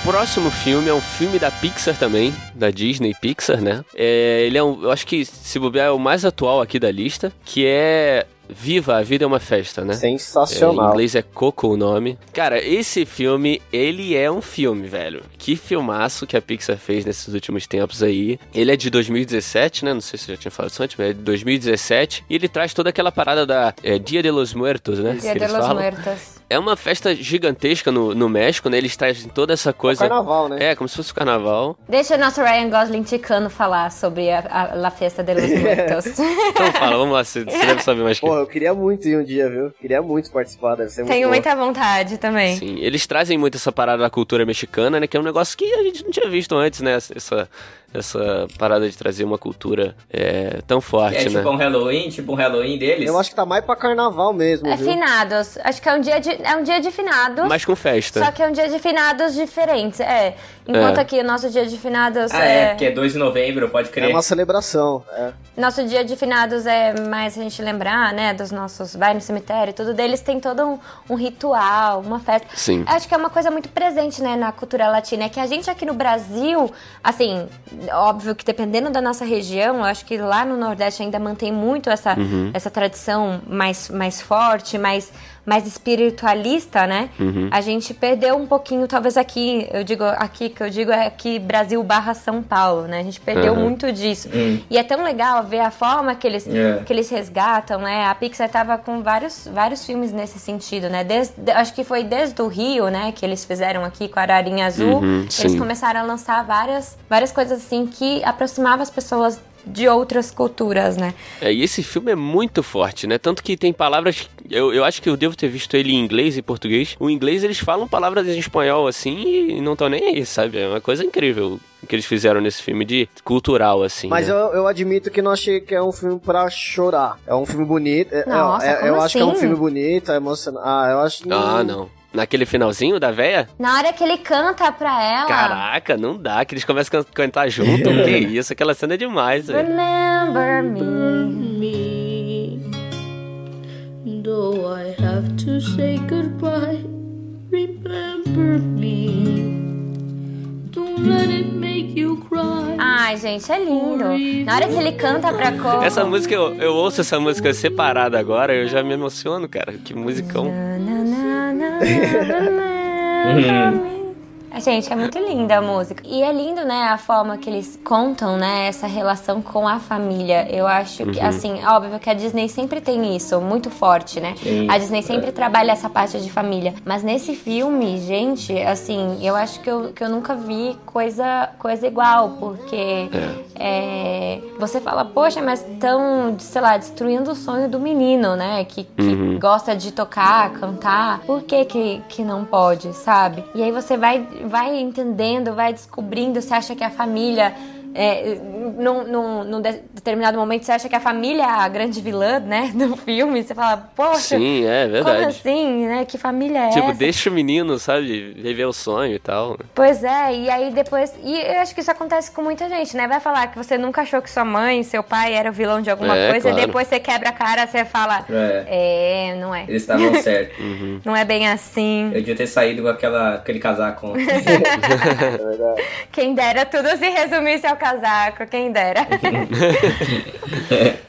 Próximo filme é um filme da Pixar também, da Disney Pixar, né? É, ele é um, eu acho que se bobear é o mais atual aqui da lista, que é Viva, a Vida é uma Festa, né? É, em Sensacional. inglês é Coco o nome. Cara, esse filme, ele é um filme, velho. Que filmaço que a Pixar fez nesses últimos tempos aí. Ele é de 2017, né? Não sei se eu já tinha falado isso antes, mas é de 2017. E ele traz toda aquela parada da é, Dia de los Muertos, né? Dia que de los falam. Muertos. É uma festa gigantesca no, no México, né? Eles trazem toda essa coisa. Carnaval, né? É, como se fosse o carnaval. Deixa o nosso Ryan Gosling ticano falar sobre a, a, La Festa de los Muertos. Então fala, vamos lá, você, você deve saber mais que eu. Porra, eu queria muito ir um dia, viu? Queria muito participar, deve ser muito Tenho bom. muita vontade também. Sim, eles trazem muito essa parada da cultura mexicana, né? Que é um negócio que a gente não tinha visto antes, né? Essa, essa parada de trazer uma cultura é, tão forte, É né? tipo um Halloween, tipo um Halloween deles. Eu acho que tá mais pra carnaval mesmo, É viu? finados. Acho que é um dia de, é um dia de finados. Mas com festa. Só que é um dia de finados diferentes. É. Enquanto É. aqui o nosso dia de finados Ah, é, é. porque é 2 de novembro, pode É crer. uma celebração. É. Nosso dia de finados é mais a gente lembrar, né, dos nossos. Vai no cemitério, tudo deles tem todo um, um ritual, uma festa. Sim. Acho que é uma coisa muito presente, né, na cultura latina. É que a gente aqui no Brasil, assim, óbvio que dependendo da nossa região, eu acho que lá no Nordeste ainda mantém muito essa, Uhum. essa tradição mais, mais forte, mais, mais espiritualista, né? Uhum. A gente perdeu um pouquinho, talvez aqui, eu digo aqui, que eu digo é aqui Brasil barra São Paulo, né? A gente perdeu Uhum. muito disso. E é tão legal ver a forma que eles, É. que eles resgatam, né? A Pixar tava com vários, vários filmes nesse sentido, né? Desde, acho que foi desde o Rio, né? Que eles fizeram aqui com a Ararinha Azul. Uhum, eles sim. começaram a lançar várias, várias coisas assim que aproximavam as pessoas de outras culturas, né? É, e esse filme é muito forte, né? Tanto que tem palavras. Eu, eu acho que eu devo ter visto ele em inglês e português. O inglês eles falam palavras em espanhol assim e não estão nem aí, sabe? É uma coisa incrível o que eles fizeram nesse filme de cultural, assim. Mas né? eu, eu admito que não achei que é um filme pra chorar. É um filme bonito. É, Nossa, é- como eu acho que é um assim? filme bonito, é emocionante. Ah, eu acho que. Ah, não. Naquele finalzinho da véia? Na hora que ele canta pra ela. Caraca, não dá, que eles começam a can- cantar junto. que isso, aquela cena é demais, velho. Remember me. me. Though I have to say goodbye, remember me. Ai, gente, é lindo. Na hora que ele canta pra Coco. Essa música, eu, eu ouço essa música separada agora, eu já me emociono, cara. Que musicão. Na, Gente, é muito linda a música. E é lindo, né, a forma que eles contam, né, essa relação com a família. Eu acho que, assim, óbvio que a Disney sempre tem isso, muito forte, né? Sim. A Disney sempre trabalha essa parte de família. Mas nesse filme, gente, assim, eu acho que eu, que eu nunca vi coisa, coisa igual, porque é, você fala, poxa, mas estão, sei lá, destruindo o sonho do menino, né? Que, que gosta de tocar, cantar. Por que, que que não pode, sabe? E aí você vai, vai entendendo, vai descobrindo, você acha que a família. É, num, num, num de- determinado momento você acha que a família é a grande vilã, né, do filme. Você fala, poxa, Sim, é como verdade. assim, né? Que família é Tipo, essa? deixa o menino, sabe, viver o sonho e tal. Pois é, e aí depois. E eu acho que isso acontece com muita gente, né? Vai falar que você nunca achou que sua mãe, seu pai era o vilão de alguma É, coisa, claro. e depois você quebra a cara, você fala. É. É, não é. Eles estavam certos. Não é bem assim. Eu devia ter saído com aquela, aquele casaco. É verdade. Quem dera tudo se resumisse ao casaco, quem dera.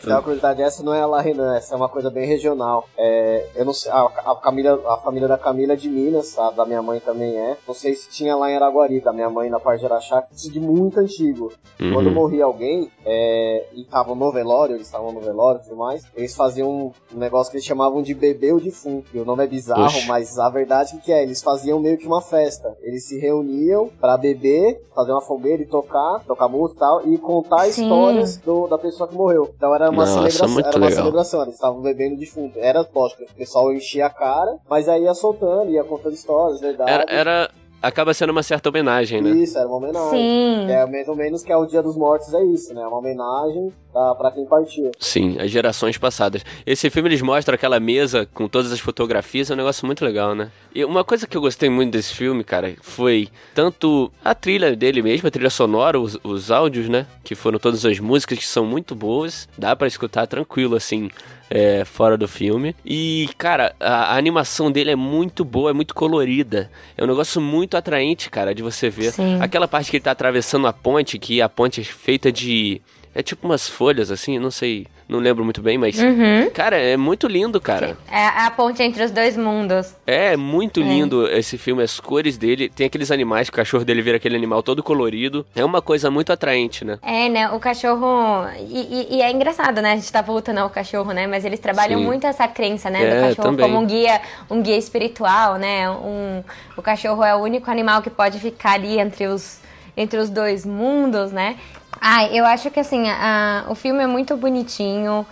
Tem uma curiosidade, essa não é a La Renan, essa é uma coisa bem regional. É, eu não sei, a, a, Camila, a família da Camila é de Minas, a da minha mãe também é. Não sei se tinha lá em Araguari, da minha mãe na parte de Araxá, isso de muito antigo. Uhum. Quando morria alguém, é, e estavam no velório, eles estavam no velório e tudo mais, eles faziam um, negócio que eles chamavam de beber o defunto. E o nome é bizarro, Oxe. mas a verdade é que é, eles faziam meio que uma festa. Eles se reuniam pra beber, fazer uma fogueira e tocar, tocar música e tal, e contar Sim. histórias do- da pessoa que morreu. Então era uma Nossa, celebração, muito era uma legal. celebração, eles estavam bebendo defunto. Era, lógico, o pessoal enchia a cara, mas aí ia soltando, ia contando histórias, verdade. Era, era. Acaba sendo uma certa homenagem, né? Isso, era uma homenagem. Sim. É mais ou menos que é o Dia dos Mortos, é isso, né? Uma homenagem pra, pra quem partiu. Sim, as gerações passadas. Esse filme eles mostram aquela mesa com todas as fotografias, é um negócio muito legal, né? E uma coisa que eu gostei muito desse filme, cara, foi tanto a trilha dele mesmo, a trilha sonora, os, os áudios, né? Que foram todas as músicas que são muito boas, dá pra escutar tranquilo, assim. É, fora do filme. E, cara, a, a animação dele é muito boa, é muito colorida. É um negócio muito atraente, cara, de você ver. Sim. Aquela parte que ele tá atravessando a ponte, que a ponte é feita de. É tipo umas folhas, assim, não sei, não lembro muito bem, mas. Uhum. Cara, é muito lindo, cara. É a ponte entre os dois mundos. É muito lindo esse filme, as cores dele. Tem aqueles animais, o cachorro dele vira aquele animal todo colorido. É uma coisa muito atraente, né? É, né? O cachorro. E, e- e é engraçado, né? A gente tá voltando ao cachorro, né? Mas eles trabalham Sim. muito essa crença, né? É, do cachorro também. como um guia, um guia espiritual, né? Um, o cachorro é o único animal que pode ficar ali entre os, entre os dois mundos, né? Ah, eu acho que assim, a- o filme é muito bonitinho.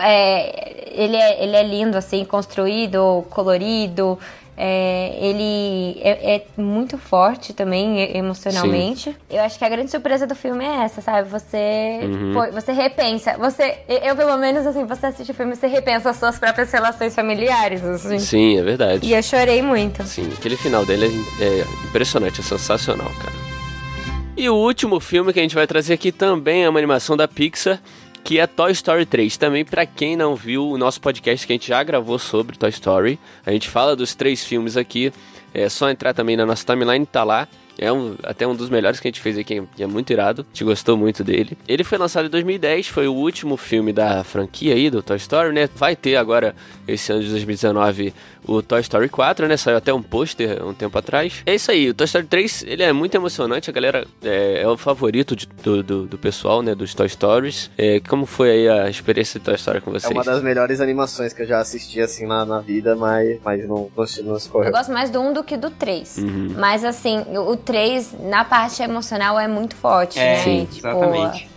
É, ele, é, ele é lindo, assim, construído, colorido. É, ele é, é muito forte também emocionalmente. Eu acho que a grande surpresa do filme é essa, sabe? Você, pô, você repensa. Você, eu, pelo menos, assim, você assiste o filme e você repensa as suas próprias relações familiares. Assim. Sim, é verdade. E eu chorei muito. Sim, aquele final dele é, é impressionante, é sensacional, cara. E o último filme que a gente vai trazer aqui também é uma animação da Pixar, que é Toy Story 3. Também pra quem não viu o nosso podcast que a gente já gravou sobre Toy Story, a gente fala dos três filmes aqui. É só entrar também na nossa timeline, tá lá. É um, até um dos melhores que a gente fez aqui, que é muito irado. A gente gostou muito dele. Ele foi lançado em 2010, foi o último filme da franquia aí, do Toy Story, né? Vai ter agora, esse ano de 2019, o Toy Story 4, né? Saiu até um pôster um tempo atrás. É isso aí, o Toy Story 3, ele é muito emocionante, a galera é, é o favorito de- do, do, do pessoal, né? Dos Toy Stories. É, como foi aí a experiência de Toy Story com É vocês? uma das melhores animações que eu já assisti, assim, na, na vida, mas, mas não, não, se- não Eu escorreu. gosto mais do 1 do que do 3. Uhum. Mas assim, o 3, na parte emocional, é muito forte, É, né? sim, Tipo, exatamente.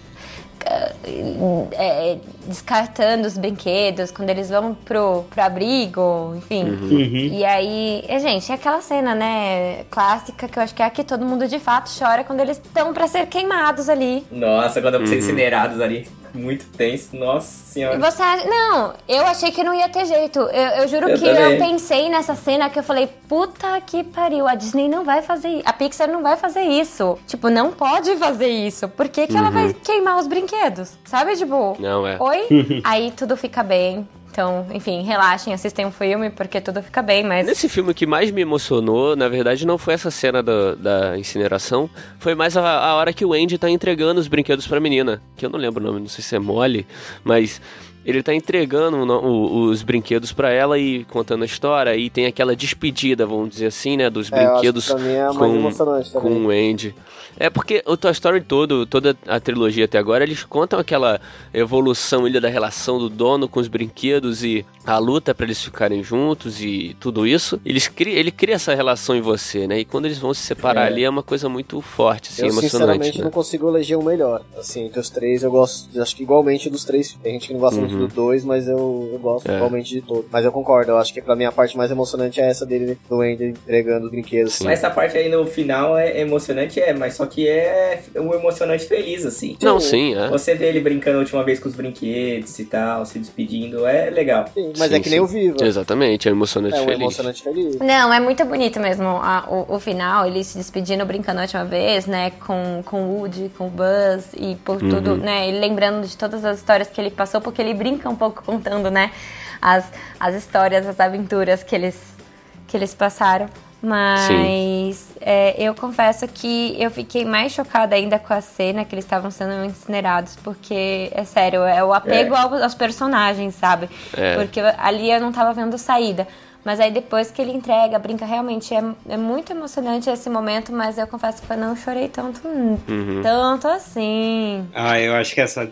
é, descartando os brinquedos, quando eles vão pro, pro abrigo, enfim. Uhum. E aí, é, gente, é aquela cena, né, clássica, que eu acho que é a que todo mundo de fato chora quando eles estão pra ser queimados ali. Nossa, quando eu Uhum. ser incinerados ali. Muito tenso. Nossa E senhora. você acha... Não, eu achei que não ia ter jeito. Eu, eu juro Eu que também. eu pensei nessa cena que eu falei, puta que pariu, a Disney não vai fazer isso. A Pixar não vai fazer isso. Tipo, não pode fazer isso. Por que, que ela vai queimar os brinquedos? Sabe, tipo... Não, é. Oi? Aí tudo fica bem. Então, enfim, relaxem, assistem um filme, porque tudo fica bem, mas... Nesse filme que mais me emocionou, na verdade, não foi essa cena da, da incineração, foi mais a, a hora que o Andy tá entregando os brinquedos pra menina. Que eu não lembro o nome, não sei se é Molly, mas ele tá entregando o o- os brinquedos pra ela e contando a história. E tem aquela despedida, vamos dizer assim, né, dos É, brinquedos é com, com o Andy. É porque o Toy Story todo, toda a trilogia até agora, eles contam aquela evolução ali da relação do dono com os brinquedos e a luta pra eles ficarem juntos e tudo isso, eles cri, ele cria essa relação em você, né? E quando eles vão se separar É. ali é uma coisa muito forte, assim, eu emocionante. sinceramente Né? não consigo eleger um melhor. Assim, entre os três eu gosto, acho que igualmente dos três. Tem gente que não gosta muito Uhum. Do dois, mas eu, eu gosto É. igualmente de todos. Mas eu concordo, eu acho que pra mim a parte mais emocionante é essa dele, do Andy entregando os brinquedos. assim. Mas essa parte aí no final é emocionante, é, mas só que é um emocionante feliz, assim. Não, sim, é. Você vê ele brincando a última vez com os brinquedos e tal, se despedindo, é legal. Sim, mas Sim, é que nem sim. o Viva. Exatamente, é emocionante É um feliz. emocionante feliz. Não, é muito bonito mesmo a- o, o final, ele se despedindo, brincando a última vez, né, com, com o Woody, com o Buzz e por tudo, né, ele lembrando de todas as histórias que ele passou, porque ele brinca um pouco contando, né, as, as histórias, as aventuras que eles, que eles passaram. Mas é, eu confesso que eu fiquei mais chocada ainda com a cena que eles estavam sendo incinerados, porque, é sério, é o apego ao- aos personagens, sabe? É. Porque ali eu não tava vendo saída. Mas aí depois que ele entrega, brinca, realmente é, é muito emocionante esse momento, mas eu confesso que eu não chorei tanto, tanto assim. Ah, eu acho que essa,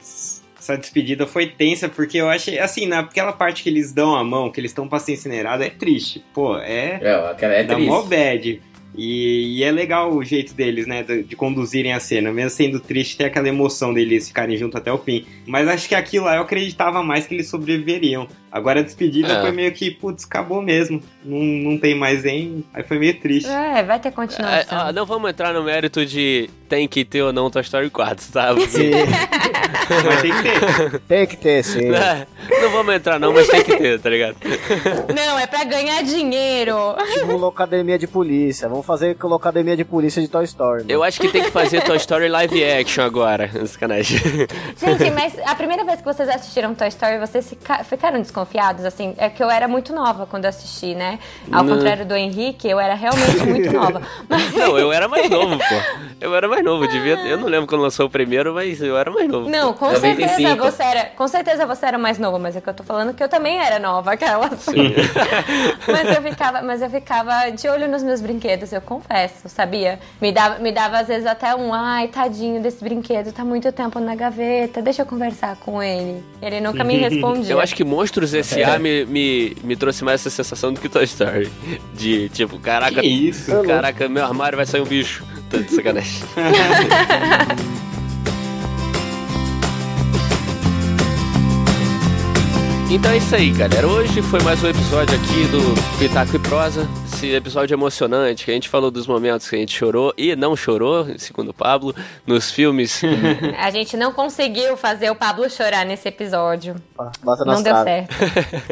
essa despedida foi tensa, porque eu achei, assim, naquela parte que eles dão a mão, que eles estão pra ser incinerado, é triste. Pô, é. É, aquela é dá triste. mó bad. E, e é legal o jeito deles, né, de, de conduzirem a cena. Mesmo sendo triste, tem aquela emoção deles ficarem juntos até o fim. Mas acho que aquilo lá eu acreditava mais que eles sobreviveriam. Agora a despedida É. foi meio que, putz, acabou mesmo. Não, não tem mais nem. Aí foi meio triste. É, vai ter É, continuação. ah, não vamos entrar no mérito de tem que ter ou não Toy Story 4, sabe? Sim, Mas tem que ter. tem que ter, sim. É, não vamos entrar não, mas tem que ter, tá ligado? Não, é pra ganhar dinheiro. Tipo locademia de polícia. Vamos fazer locademia de polícia de Toy Story. né? Eu acho que tem que fazer Toy Story live action agora, sacanagem. Gente, mas a primeira vez que vocês assistiram Toy Story, vocês fica- ficaram desconfiados, assim? É que eu era muito nova quando eu assisti, né? Ao Não. contrário do Henrique, eu era realmente muito nova. Mas... Não, eu era mais novo, pô. Eu era mais novo, devia, eu não lembro quando lançou o primeiro, mas eu era mais novo. Não, com 95. certeza você era. Com certeza você era mais novo, mas é que eu tô falando que eu também era nova, aquela. mas eu ficava, mas eu ficava de olho nos meus brinquedos, eu confesso, sabia? Me dava, me dava às vezes até um, ai, tadinho desse brinquedo, tá muito tempo na gaveta, deixa eu conversar com ele. Ele nunca me respondia. Eu acho que Monstros S.A. me, me, me trouxe mais essa sensação do que Toy Story. De tipo, caraca, Que isso? caraca, meu armário vai sair um bicho. Tô de sacanagem. Então é isso aí, galera. Hoje foi mais um episódio aqui do Pitaco e Prosa. Esse episódio emocionante, que a gente falou dos momentos que a gente chorou e não chorou, segundo o Pablo, nos filmes. A gente não conseguiu fazer o Pablo chorar nesse episódio. Nas Não deu traves. certo.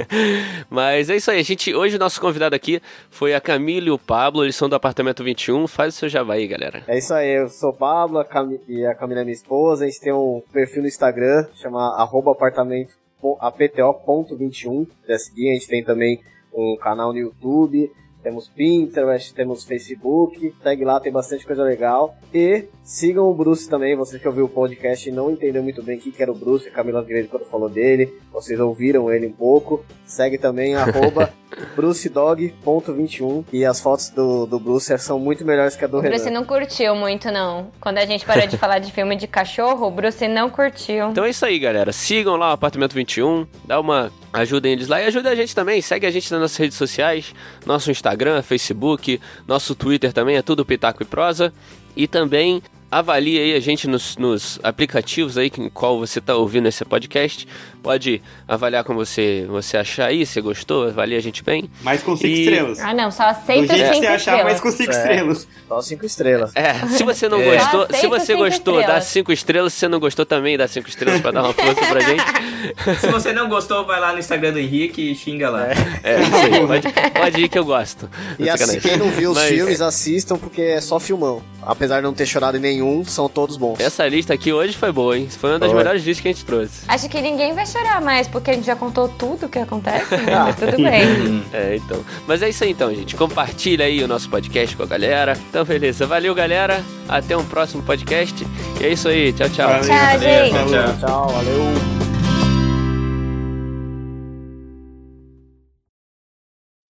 Mas é isso aí, a gente. Hoje o nosso convidado aqui foi a Camila e o Pablo, eles são do apartamento 21. Faz o seu jabá aí, galera. É isso aí, eu sou o Pablo a Cami- e a Camila é minha esposa. A gente tem um perfil no Instagram, chama arroba apartamento apto.21. Já seguir, a gente tem também um canal no YouTube. Temos Pinterest, temos Facebook, segue lá, tem bastante coisa legal. E sigam o Bruce também, você que ouviu o podcast e não entendeu muito bem o que era o Bruce, a Camila de vez em quando falou dele, vocês ouviram ele um pouco. Segue também arroba brucedog.21 e as fotos do, do Bruce são muito melhores que a do O Bruce Renan. não curtiu muito, não. Quando a gente parou de falar de filme de cachorro, o Bruce não curtiu. Então é isso aí, galera. Sigam lá o apartamento 21, dá uma. Ajudem eles lá e ajuda a gente também. Segue a gente nas nossas redes sociais, nosso Instagram, Facebook, nosso Twitter também, é tudo Pitaco e Prosa. E também avalie aí a gente nos, nos aplicativos aí em qual você está ouvindo esse podcast. Pode avaliar como você, você achar aí, se gostou, avalie a gente bem. Mas com cinco E- estrelas. Ah, não, só aceita cinco você achar, estrelas. mas com cinco É. estrelas. Só cinco estrelas. É, se você não É. gostou, se você gostou, dá estrelas. cinco estrelas. Se você não gostou também, dá cinco estrelas pra dar uma força pra gente. Se você não gostou, vai lá no Instagram do Henrique e xinga lá. É, isso aí, pode, pode ir que eu gosto. E assim, quem não viu os Mas filmes, assistam, porque é só filmão. Apesar de não ter chorado em nenhum, são todos bons. Essa lista aqui hoje foi boa, hein? Foi uma das Foi. melhores listas que a gente trouxe. Acho que ninguém vai chorar mais, porque a gente já contou tudo o que acontece, né? Mas tudo bem. É, então. Mas é isso aí então, gente. Compartilha aí o nosso podcast com a galera. Então, beleza. Valeu, galera. Até um próximo podcast. E é isso aí. Tchau, tchau. Valeu, Tchau, valeu, gente. falou. Tchau, valeu.